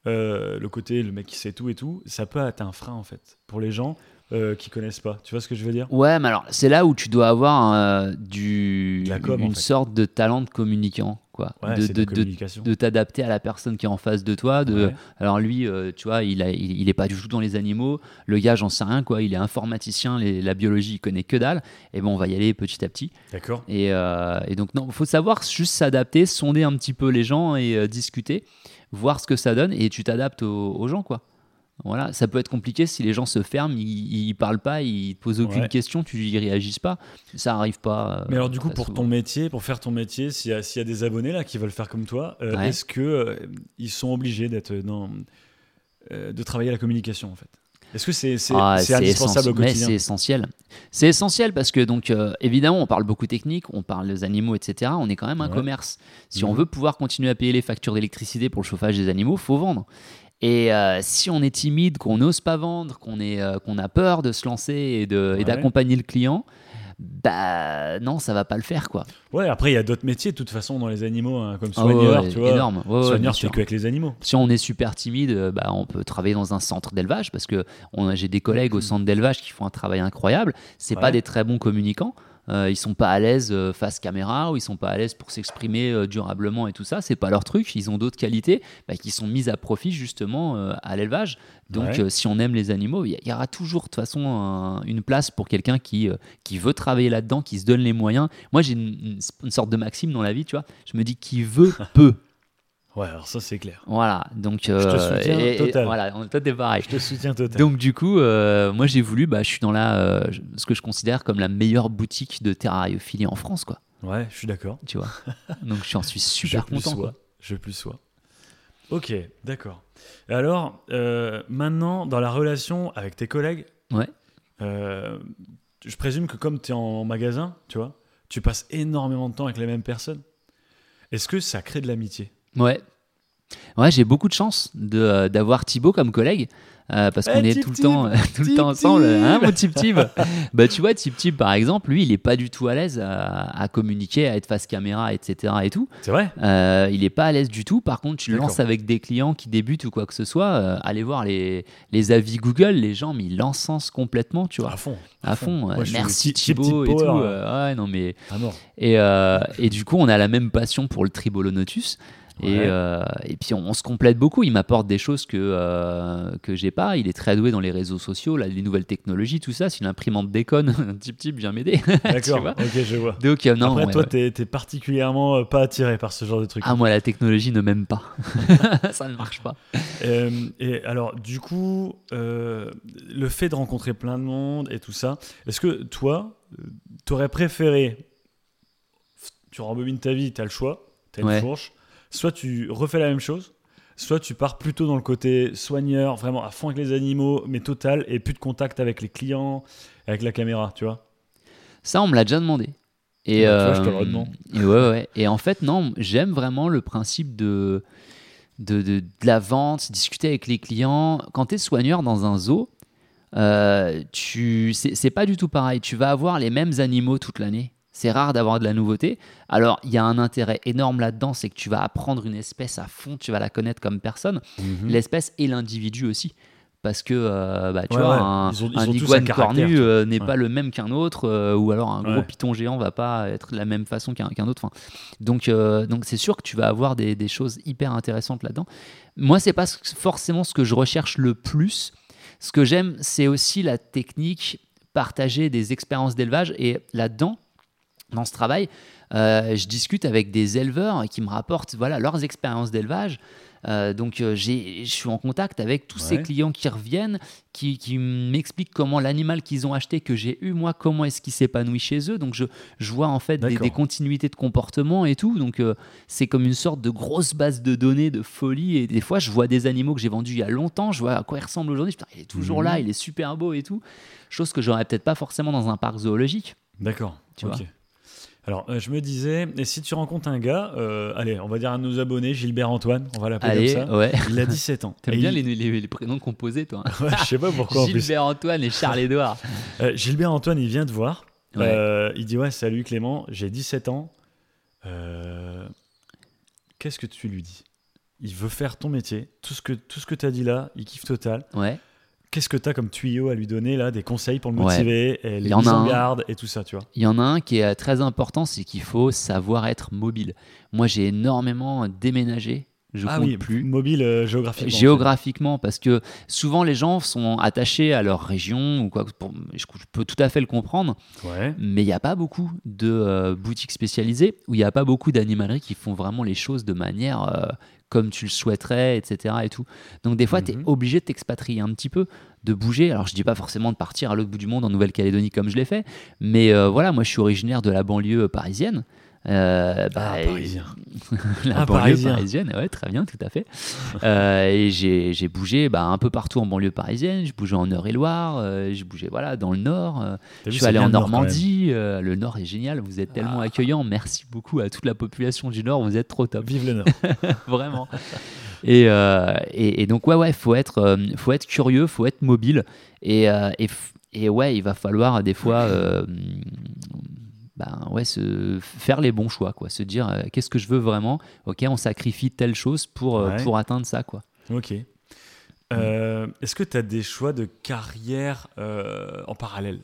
[SPEAKER 1] le côté le mec qui sait tout et tout, ça peut être un frein en fait pour les gens euh, qui connaissent pas. Tu vois ce que je veux dire?
[SPEAKER 2] Ouais, mais alors c'est là où tu dois avoir euh, du,
[SPEAKER 1] en
[SPEAKER 2] une
[SPEAKER 1] fait.
[SPEAKER 2] sorte de talent de communicant, quoi.
[SPEAKER 1] Ouais,
[SPEAKER 2] de,
[SPEAKER 1] de,
[SPEAKER 2] de- de- t'adapter à la personne qui est en face de toi. De,
[SPEAKER 1] Ouais.
[SPEAKER 2] Alors lui, euh, tu vois, il, a, il, il est pas du tout dans les animaux. Le gars, j'en sais rien, quoi. Il est informaticien, les- la biologie, il connaît que dalle. Et bon, on va y aller petit à petit.
[SPEAKER 1] D'accord
[SPEAKER 2] Et, euh, et donc, non, faut savoir juste s'adapter, sonder un petit peu les gens et discuter, voir ce que ça donne et tu t'adaptes aux, aux gens, quoi. Voilà, ça peut être compliqué si les gens se ferment, ils, ils parlent pas, ils te posent aucune
[SPEAKER 1] Ouais.
[SPEAKER 2] question, tu y réagis pas, ça arrive pas. euh,
[SPEAKER 1] Mais alors du coup, pour
[SPEAKER 2] souvent.
[SPEAKER 1] ton métier, pour faire ton métier, s'il y, y a des abonnés là qui veulent faire comme toi, euh,
[SPEAKER 2] Ouais.
[SPEAKER 1] est-ce que euh, ils sont obligés d'être dans, de travailler la communication en fait? Est-ce que c'est c'est-
[SPEAKER 2] Ah,
[SPEAKER 1] indispensable au quotidien?
[SPEAKER 2] c'est essentiel. C'est essentiel parce que donc euh, évidemment on parle beaucoup technique, on parle des animaux, etc. On est quand même un
[SPEAKER 1] Ouais.
[SPEAKER 2] commerce. Si on
[SPEAKER 1] Mhm.
[SPEAKER 2] veut pouvoir continuer à payer les factures d'électricité pour le chauffage des animaux, faut vendre. Et euh, si on est timide, qu'on n'ose pas vendre, qu'on euh, qu'on a peur de se lancer et
[SPEAKER 1] Ouais.
[SPEAKER 2] d'accompagner le client, bah non, ça va pas le faire quoi.
[SPEAKER 1] Ouais, après il y a d'autres métiers de toute façon dans les animaux, hein, comme
[SPEAKER 2] Ah
[SPEAKER 1] soigneur,
[SPEAKER 2] ouais,
[SPEAKER 1] tu vois.
[SPEAKER 2] énorme. Bien
[SPEAKER 1] soigneur, fais que avec les animaux.
[SPEAKER 2] Si on est super timide, euh, bah, on peut travailler dans un centre d'élevage parce que j'ai des collègues au centre d'élevage qui font un travail incroyable. C'est
[SPEAKER 1] Ouais.
[SPEAKER 2] pas des très bons communicants. Euh, ils sont pas à l'aise euh, face caméra ou ils sont pas à l'aise pour s'exprimer euh, durablement et tout ça. C'est pas leur truc. Ils ont d'autres qualités bah, qui sont mises à profit justement euh, à l'élevage. Donc,
[SPEAKER 1] Ouais.
[SPEAKER 2] si on aime les animaux, il y, aura toujours de toute façon un- une place pour quelqu'un qui, qui veut travailler là-dedans, qui se donne les moyens. Moi, j'ai une, une- une sorte de maxime dans la vie, tu vois. Je me dis qui veut peut.
[SPEAKER 1] Ouais, alors ça c'est clair.
[SPEAKER 2] Voilà, donc
[SPEAKER 1] te
[SPEAKER 2] euh,
[SPEAKER 1] soutiens
[SPEAKER 2] et- et-
[SPEAKER 1] total.
[SPEAKER 2] voilà, on- toi t'es pareil.
[SPEAKER 1] Je te soutiens total.
[SPEAKER 2] Donc du coup, euh, moi j'ai voulu, bah, je suis dans la, euh, je- ce que je considère comme la meilleure boutique de terrariophilie en France, quoi.
[SPEAKER 1] Ouais, je suis d'accord.
[SPEAKER 2] Tu vois. Donc j'en suis super
[SPEAKER 1] je plus
[SPEAKER 2] content.
[SPEAKER 1] sois.
[SPEAKER 2] quoi.
[SPEAKER 1] Je plus sois. Ok, d'accord. Et Alors, euh, maintenant, dans la relation avec tes collègues,
[SPEAKER 2] Ouais.
[SPEAKER 1] euh, je présume que comme tu es en magasin, tu vois, tu passes énormément de temps avec les mêmes personnes. Est-ce que ça crée de l'amitié?
[SPEAKER 2] Ouais. Ouais, j'ai beaucoup de chance de, euh, d'avoir Thibaut comme collègue. euh, parce
[SPEAKER 1] Eh,
[SPEAKER 2] qu'on est
[SPEAKER 1] Tip
[SPEAKER 2] tout le temps, tout le temps ensemble, hein, mon Tip Tip. bah, tu vois, Tip Tip, par exemple, lui, il est pas du tout à l'aise à, à communiquer, à être face caméra, etc. et tout.
[SPEAKER 1] C'est vrai
[SPEAKER 2] Euh, il est pas à l'aise du tout. Par contre, tu le
[SPEAKER 1] D'accord.
[SPEAKER 2] lances avec des clients qui débutent ou quoi que ce soit. euh, allez voir les, les avis Google, les gens, mais ils l'encensent complètement, tu vois,
[SPEAKER 1] À fond.
[SPEAKER 2] à fond. euh, merci Thibaut et tout. Euh, ouais, non mais
[SPEAKER 1] mort.
[SPEAKER 2] et, euh, et du coup, on a la même passion pour le tribolonotus. Et, euh, et puis on, on se complète beaucoup. Il m'apporte des choses que euh, que j'ai pas. Il est très doué dans les réseaux sociaux, là, les nouvelles technologies, tout ça. Si l'imprimante déconne, un type type vient m'aider.
[SPEAKER 1] D'accord, ok, je vois.
[SPEAKER 2] Donc euh, non,
[SPEAKER 1] Après,
[SPEAKER 2] ouais,
[SPEAKER 1] toi,
[SPEAKER 2] ouais.
[SPEAKER 1] t'es particulièrement euh, pas attiré par ce genre de truc.
[SPEAKER 2] ah moi la technologie ne m'aime pas. ça ne marche pas.
[SPEAKER 1] Et alors, du coup, le fait de rencontrer plein de monde et tout ça, est-ce que toi, tu aurais préféré, tu rembobines ta vie, tu as le choix, tu as une
[SPEAKER 2] Ouais.
[SPEAKER 1] fourche, soit tu refais la même chose, soit tu pars plutôt dans le côté soigneur, vraiment à fond avec les animaux, mais total, et plus de contact avec les clients, avec la caméra, tu vois
[SPEAKER 2] Ça, on me l'a déjà demandé. Et,
[SPEAKER 1] tu vois, je te le
[SPEAKER 2] euh, et ouais, ouais. Et en fait, non, j'aime vraiment le principe de, de, de, de la vente, discuter avec les clients. Quand tu es soigneur dans un zoo, euh, tu c'est pas du tout pareil. Tu vas avoir les mêmes animaux toute l'année. C'est rare d'avoir de la nouveauté. Alors, il y a un intérêt énorme là-dedans, c'est que tu vas apprendre une espèce à fond, tu vas la connaître comme personne,
[SPEAKER 1] Mhm.
[SPEAKER 2] l'espèce et l'individu aussi. parce que euh, bah, tu
[SPEAKER 1] Ouais,
[SPEAKER 2] vois,
[SPEAKER 1] ouais.
[SPEAKER 2] un,
[SPEAKER 1] Ils ont- ils
[SPEAKER 2] un iguane cornu euh, n'est
[SPEAKER 1] Ouais.
[SPEAKER 2] pas le même qu'un autre, euh, ou alors un gros python géant va pas être de la même façon qu'un autre. Enfin, donc, donc c'est sûr que tu vas avoir des, des choses hyper intéressantes là-dedans. Moi, c'est pas forcément ce que je recherche le plus. Ce que j'aime, c'est aussi la technique, partager des expériences d'élevage. Et là-dedans, dans ce travail, euh, je discute avec des éleveurs qui me rapportent voilà, leurs expériences d'élevage. Euh, donc, euh, je suis en contact avec tous ces clients qui reviennent, qui, qui m'expliquent comment l'animal qu'ils ont acheté, que j'ai eu, moi, comment est-ce qu'il s'épanouit chez eux. Donc, je, je vois en fait des, continuités de comportement et tout. Donc, euh, c'est comme une sorte de grosse base de données de folie. Et des fois, je vois des animaux que j'ai vendus il y a longtemps, je vois à quoi ils ressemblent aujourd'hui. Putain, il est toujours
[SPEAKER 1] Mhm.
[SPEAKER 2] là, il est super beau et tout. Chose que j'aurais peut-être pas forcément dans un parc zoologique.
[SPEAKER 1] D'accord.
[SPEAKER 2] Tu vois.
[SPEAKER 1] Alors, euh, je me disais, et si tu rencontres un gars, euh, allez, on va dire de nos abonnés, Gilbert Antoine, on va l'appeler comme ça.
[SPEAKER 2] ouais.
[SPEAKER 1] Il a 17 ans.
[SPEAKER 2] T'aimes bien
[SPEAKER 1] il-
[SPEAKER 2] les, les- les prénoms composés, toi. hein
[SPEAKER 1] Ouais, je sais pas pourquoi en plus.
[SPEAKER 2] Gilbert Antoine et Charles-Édouard.
[SPEAKER 1] Euh, Gilbert Antoine, il vient te voir.
[SPEAKER 2] Ouais.
[SPEAKER 1] Il dit Ouais, salut Clément, j'ai 17 ans. Qu'est-ce que tu lui dis? Il veut faire ton métier. Tout ce que, tout ce que tu as dit là, il kiffe total.
[SPEAKER 2] Ouais.
[SPEAKER 1] Qu'est-ce que tu as comme tuyau à lui donner là Des conseils pour le
[SPEAKER 2] Ouais.
[SPEAKER 1] motiver, et les mises en garde et tout ça, tu vois?
[SPEAKER 2] Il y en a un qui est très important, c'est qu'il faut savoir être mobile. Moi, j'ai énormément déménagé. Je
[SPEAKER 1] Ah
[SPEAKER 2] compte
[SPEAKER 1] oui,
[SPEAKER 2] plus.
[SPEAKER 1] mobile euh, géographiquement.
[SPEAKER 2] Géographiquement, parce que souvent les gens sont attachés à leur région ou quoi. pour- je, je peux tout à fait le comprendre,
[SPEAKER 1] Ouais.
[SPEAKER 2] mais il n'y a pas beaucoup de euh, boutiques spécialisées où il n'y a pas beaucoup d'animaleries qui font vraiment les choses de manière euh, comme tu le souhaiterais, etc. Et tout. Donc des fois, tu es
[SPEAKER 1] Mhm.
[SPEAKER 2] obligé de t'expatrier un petit peu, de bouger. Alors je dis pas forcément de partir à l'autre bout du monde en Nouvelle-Calédonie comme je l'ai fait, mais voilà, moi je suis originaire de la banlieue parisienne. Euh, bah,
[SPEAKER 1] Ah, parisien.
[SPEAKER 2] la
[SPEAKER 1] Ah,
[SPEAKER 2] banlieue
[SPEAKER 1] parisien.
[SPEAKER 2] parisienne, ouais, très bien, tout à fait. Euh, et j'ai bougé bah, un peu partout en banlieue parisienne. Je bougeais en Eure-et-Loire, euh, j'ai bougé voilà, dans le Nord. euh, je suis allé en
[SPEAKER 1] Nord.
[SPEAKER 2] Normandie. euh, le Nord est génial, vous êtes tellement
[SPEAKER 1] Ah.
[SPEAKER 2] accueillants. Merci beaucoup à toute la population du Nord, vous êtes trop top,
[SPEAKER 1] Vive le Nord.
[SPEAKER 2] vraiment. Et, et, et donc, ouais, ouais, faut être, faut être curieux, faut être mobile. Et, et, et ouais, il va falloir des fois. Ben ouais, se faire les bons choix, quoi. Se dire euh, qu'est-ce que je veux vraiment? Ok, on sacrifie telle chose pour, euh,
[SPEAKER 1] Ouais.
[SPEAKER 2] pour atteindre ça, quoi.
[SPEAKER 1] Ok. Euh, Est-ce que tu as des choix de carrière en parallèle?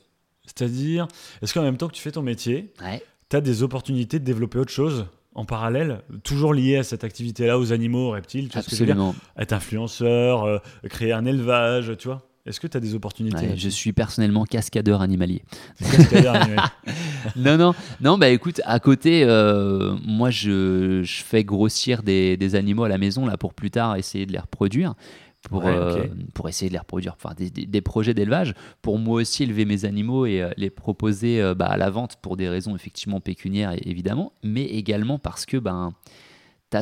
[SPEAKER 1] C'est-à-dire, est-ce qu'en même temps que tu fais ton métier,
[SPEAKER 2] Ouais.
[SPEAKER 1] tu as des opportunités de développer autre chose en parallèle, toujours lié à cette activité-là, aux animaux, aux reptiles, tu vois ce que je veux dire?
[SPEAKER 2] Absolument.
[SPEAKER 1] Être influenceur, créer un élevage, tu vois? Est-ce que tu as des opportunités
[SPEAKER 2] Ouais, je suis personnellement cascadeur animalier.
[SPEAKER 1] Qu'est-ce qu'il y a derrière, ouais.
[SPEAKER 2] non, non, non, bah écoute, à côté, euh, moi je, je fais grossir des, des animaux à la maison là pour plus tard essayer de les reproduire. Pour,
[SPEAKER 1] Ouais,
[SPEAKER 2] euh, pour essayer de les reproduire, enfin des, des- des projets d'élevage, pour moi aussi élever mes animaux et euh, les proposer bah, à la vente pour des raisons effectivement pécuniaires évidemment, mais également parce que ben,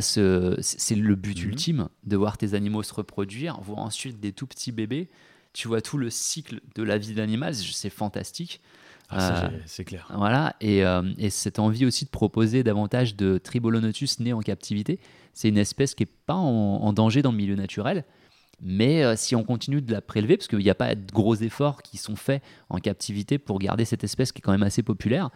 [SPEAKER 2] ce, c'est le but
[SPEAKER 1] Mhm.
[SPEAKER 2] ultime de voir tes animaux se reproduire, voir ensuite des tout petits bébés, tu vois tout le cycle de la vie d'animal, c'est fantastique.
[SPEAKER 1] Ah,
[SPEAKER 2] Euh,
[SPEAKER 1] c'est clair.
[SPEAKER 2] Voilà, et, euh, et cette envie aussi de proposer davantage de Tribolonotus nés en captivité. C'est une espèce qui n'est pas en, en danger dans le milieu naturel, mais euh, si on continue de la prélever, parce qu'il n'y a pas de gros efforts qui sont faits en captivité pour garder cette espèce qui est quand même assez populaire.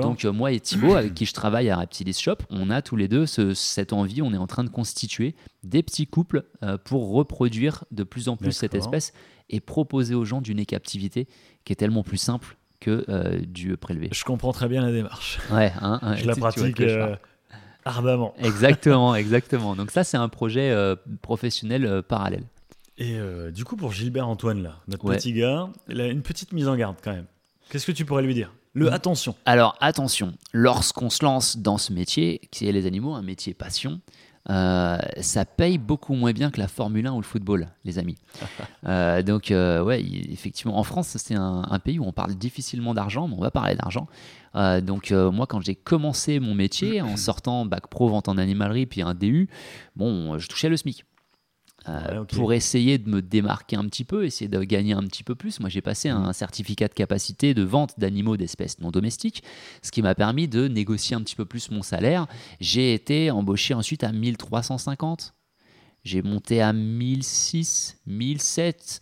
[SPEAKER 2] Donc euh, moi et Thibaut, avec qui je travaille à Reptilis Shop, on a tous les deux ce- cette envie, on est en train de constituer des petits couples euh, pour reproduire de plus en plus cette espèce et proposer aux gens du nez captivité, qui est tellement plus simple que euh, du prélevé.
[SPEAKER 1] Je comprends très bien la démarche.
[SPEAKER 2] Ouais, hein, ouais,
[SPEAKER 1] Je la pratique euh, ardemment.
[SPEAKER 2] Exactement, exactement. Donc ça, c'est un projet euh, professionnel parallèle.
[SPEAKER 1] Et du coup, pour Gilbert Antoine, là, notre
[SPEAKER 2] Ouais.
[SPEAKER 1] petit gars, il a une petite mise en garde quand même. Qu'est-ce que tu pourrais lui dire? Le
[SPEAKER 2] Mm.
[SPEAKER 1] attention.
[SPEAKER 2] Alors attention, lorsqu'on se lance dans ce métier, qui est les animaux, un métier passion, euh, ça paye beaucoup moins bien que la Formule 1 ou le football, les amis. Euh, donc euh, ouais, effectivement, en France, c'est un, un pays où on parle difficilement d'argent, mais on va parler d'argent. Euh, donc moi, quand j'ai commencé mon métier, en sortant bac pro vente en animalerie, puis un DU, bon, je touchais le SMIC. Euh,
[SPEAKER 1] Ouais.
[SPEAKER 2] Pour essayer de me démarquer un petit peu, essayer de gagner un petit peu plus, moi j'ai passé un certificat de capacité de vente d'animaux d'espèces non domestiques, ce qui m'a permis de négocier un petit peu plus mon salaire. J'ai été embauché ensuite à 1350. J'ai monté à 1006, 1007.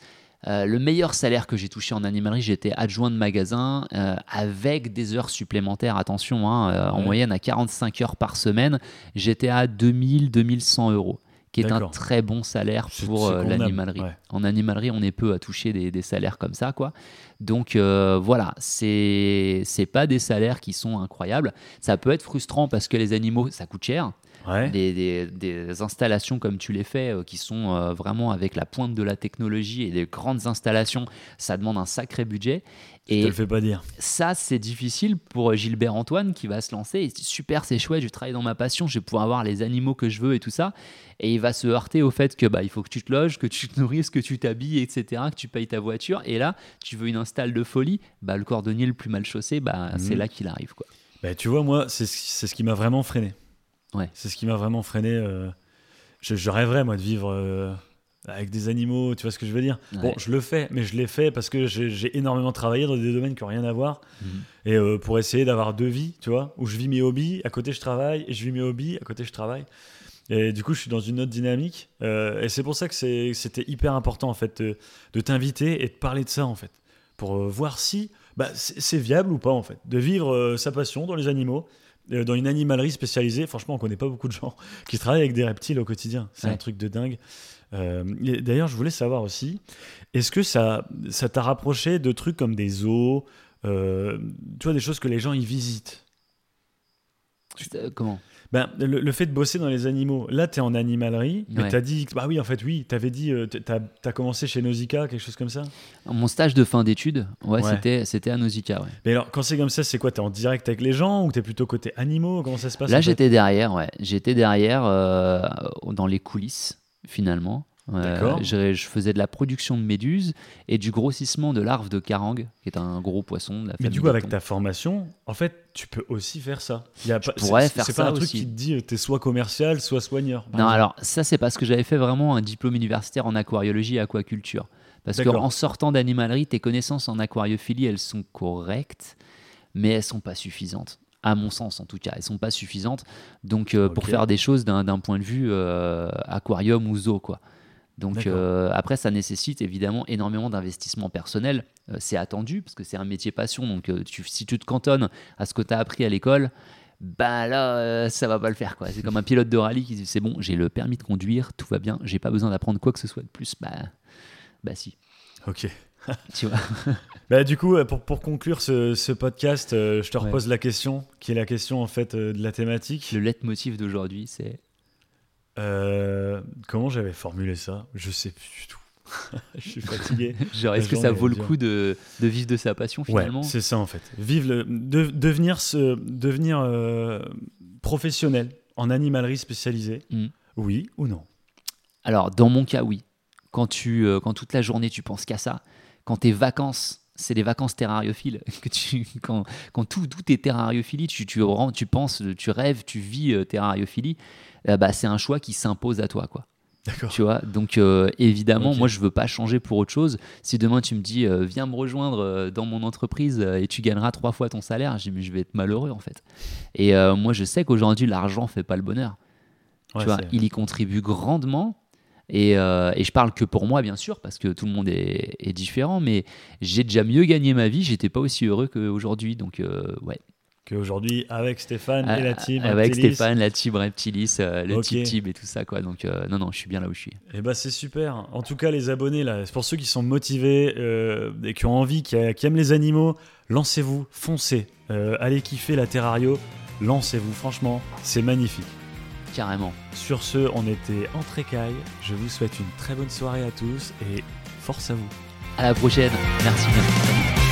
[SPEAKER 2] Euh, le meilleur salaire que j'ai touché en animalerie, j'étais adjoint de magasin euh, avec des heures supplémentaires. Attention, hein, euh, en
[SPEAKER 1] Ouais.
[SPEAKER 2] moyenne à 45 heures par semaine, j'étais à 2000, 2100 euros. Qui est un très bon salaire pour euh, l'animalerie.
[SPEAKER 1] ouais.
[SPEAKER 2] En animalerie, on est peu à toucher des, des salaires comme ça, quoi. Donc euh, voilà, c'est c'est pas des salaires qui sont incroyables. Ça peut être frustrant parce que les animaux, ça coûte cher.
[SPEAKER 1] Ouais.
[SPEAKER 2] Des, des- des installations comme tu les fais, euh, qui sont euh, vraiment avec la pointe de la technologie et des grandes installations, ça demande un sacré budget.
[SPEAKER 1] Je te
[SPEAKER 2] Et
[SPEAKER 1] le fais pas dire.
[SPEAKER 2] ça, c'est difficile pour Gilbert Antoine qui va se lancer. Dit, super, c'est chouette, je travaille dans ma passion, je vais pouvoir avoir les animaux que je veux et tout ça. Et il va se heurter au fait que bah, il faut que tu te loges, que tu te nourrisses, que tu t'habilles, etc., que tu payes ta voiture. Et là, tu veux une installe de folie, bah, le cordonnier le plus mal chaussé, bah, c'est
[SPEAKER 1] Mhm.
[SPEAKER 2] là qu'il arrive. Quoi.
[SPEAKER 1] Bah, tu vois, moi, c'est ce c'est ce qui m'a vraiment freiné.
[SPEAKER 2] Ouais.
[SPEAKER 1] C'est ce qui m'a vraiment freiné. euh, Je, je rêverais, moi, de vivre euh, avec des animaux, tu vois ce que je veux dire? Bon, je le fais, mais je l'ai fait parce que j'ai énormément travaillé dans des domaines qui n'ont rien à voir.
[SPEAKER 2] Mhm.
[SPEAKER 1] Et euh, pour essayer d'avoir deux vies, tu vois, où je vis mes hobbies, à côté je travaille, et je vis mes hobbies, à côté je travaille. Et du coup, je suis dans une autre dynamique. et c'est pour ça que c'était hyper important, en fait, de, de t'inviter et de parler de ça, en fait. Pour voir si bah, c'est viable ou pas, en fait. De vivre sa passion dans les animaux, dans une animalerie spécialisée. Franchement, on connaît pas beaucoup de gens qui travaillent avec des reptiles au quotidien. C'est
[SPEAKER 2] Ouais.
[SPEAKER 1] un truc de dingue. Euh, D'ailleurs, je voulais savoir aussi, est-ce que ça ça t'a rapproché de trucs comme des zoos, euh, tu vois, des choses que les gens y visitent?
[SPEAKER 2] Euh, Comment?
[SPEAKER 1] Ben, le, le fait de bosser dans les animaux, là, tu es en animalerie, mais
[SPEAKER 2] Ouais.
[SPEAKER 1] tu as dit, bah oui, en fait, oui, tu avais dit, tu as, commencé chez Nausicaa, quelque chose comme ça?
[SPEAKER 2] Mon stage de fin d'études, ouais,
[SPEAKER 1] Ouais.
[SPEAKER 2] c'était à Nausicaa. Ouais.
[SPEAKER 1] Mais alors, quand c'est comme ça, c'est quoi? Tu es en direct avec les gens ou tu es plutôt côté animaux? Comment ça se passe
[SPEAKER 2] Là, j'étais derrière, ouais. J'étais derrière euh, dans les coulisses, finalement. Euh, je, je faisais de la production de méduses et du grossissement de larves de carangue, qui est un gros poisson de la
[SPEAKER 1] Mais du coup, avec ta formation, en fait, tu peux aussi faire ça. Y a pas,
[SPEAKER 2] pourrais
[SPEAKER 1] c'est-
[SPEAKER 2] faire
[SPEAKER 1] C'est
[SPEAKER 2] ça
[SPEAKER 1] pas un truc
[SPEAKER 2] aussi.
[SPEAKER 1] qui te dit, tu es soit commercial, soit soigneur.
[SPEAKER 2] Non,
[SPEAKER 1] exemple.
[SPEAKER 2] alors ça, c'est parce que j'avais fait vraiment un diplôme universitaire en aquariologie et aquaculture. Parce qu'en sortant d'animalerie, tes connaissances en aquariophilie, elles sont correctes, mais elles sont pas suffisantes. À mon sens, en tout cas, elles sont pas suffisantes. Donc, euh, pour faire des choses d'un d'un point de vue euh, aquarium ou zoo, quoi. Donc euh, après, ça nécessite évidemment énormément d'investissement personnel. Euh, c'est attendu parce que c'est un métier passion. Donc euh, tu- si tu te cantonnes à ce que tu as appris à l'école, bah là, ça va pas le faire. quoi. C'est comme un pilote de rallye qui dit c'est bon, j'ai le permis de conduire, tout va bien, j'ai pas besoin d'apprendre quoi que ce soit de plus. Bah, bah si,
[SPEAKER 1] Ok.
[SPEAKER 2] tu vois.
[SPEAKER 1] Bah, du coup, pour, pour conclure ce, ce podcast, je te
[SPEAKER 2] Ouais.
[SPEAKER 1] repose la question, qui est la question en fait de la thématique.
[SPEAKER 2] Le leitmotiv d'aujourd'hui, c'est
[SPEAKER 1] Euh, comment j'avais formulé ça? Je sais plus du tout. je suis fatigué.
[SPEAKER 2] genre, est-ce que ça vaut le coup de, de vivre de sa passion
[SPEAKER 1] Ouais,
[SPEAKER 2] finalement?
[SPEAKER 1] c'est ça en fait. Vive le, de- devenir ce, devenir euh, professionnel en animalerie spécialisée.
[SPEAKER 2] Mm.
[SPEAKER 1] Oui ou non?
[SPEAKER 2] Alors, dans mon cas, oui. Quand, tu, euh, quand toute la journée, tu penses qu'à ça, quand tes vacances, c'est des vacances terrariophiles, que tu, quand, quand tout, tout est terrariophilie, tu, tu, tu penses, tu rêves, tu vis euh, terrariophilie, euh, bah, c'est un choix qui s'impose à toi. quoi.
[SPEAKER 1] D'accord.
[SPEAKER 2] Tu vois Donc, euh, évidemment, moi, je veux pas changer pour autre chose. Si demain, tu me dis, euh, viens me rejoindre dans mon entreprise et tu gagneras trois fois ton salaire, je je vais être malheureux, en fait. Et euh, moi, je sais qu'aujourd'hui, l'argent fait pas le bonheur
[SPEAKER 1] Ouais,
[SPEAKER 2] tu vois, il y contribue grandement. Et, euh, et je parle que pour moi, bien sûr, parce que tout le monde est, est différent, mais j'ai déjà mieux gagné ma vie, j'étais pas aussi heureux qu'aujourd'hui. Donc, euh, ouais.
[SPEAKER 1] Qu'aujourd'hui, avec Stéphane et la team,
[SPEAKER 2] Ah, Avec
[SPEAKER 1] Reptilis,
[SPEAKER 2] Stéphane, la team Reptilis, euh, le
[SPEAKER 1] Ok.
[SPEAKER 2] Tip Tip et tout ça, quoi. Donc, euh, non, non, je suis bien là où je suis.
[SPEAKER 1] Eh ben c'est super. En tout cas, les abonnés là, pour ceux qui sont motivés euh, et qui ont envie, qui, qui aiment les animaux, lancez-vous, foncez, allez kiffer la Terrario, lancez-vous. Franchement, c'est magnifique.
[SPEAKER 2] Carrément.
[SPEAKER 1] Sur ce, on était entre écailles. Je vous souhaite une très bonne soirée à tous et force à vous.
[SPEAKER 2] À la prochaine. Merci. Salut.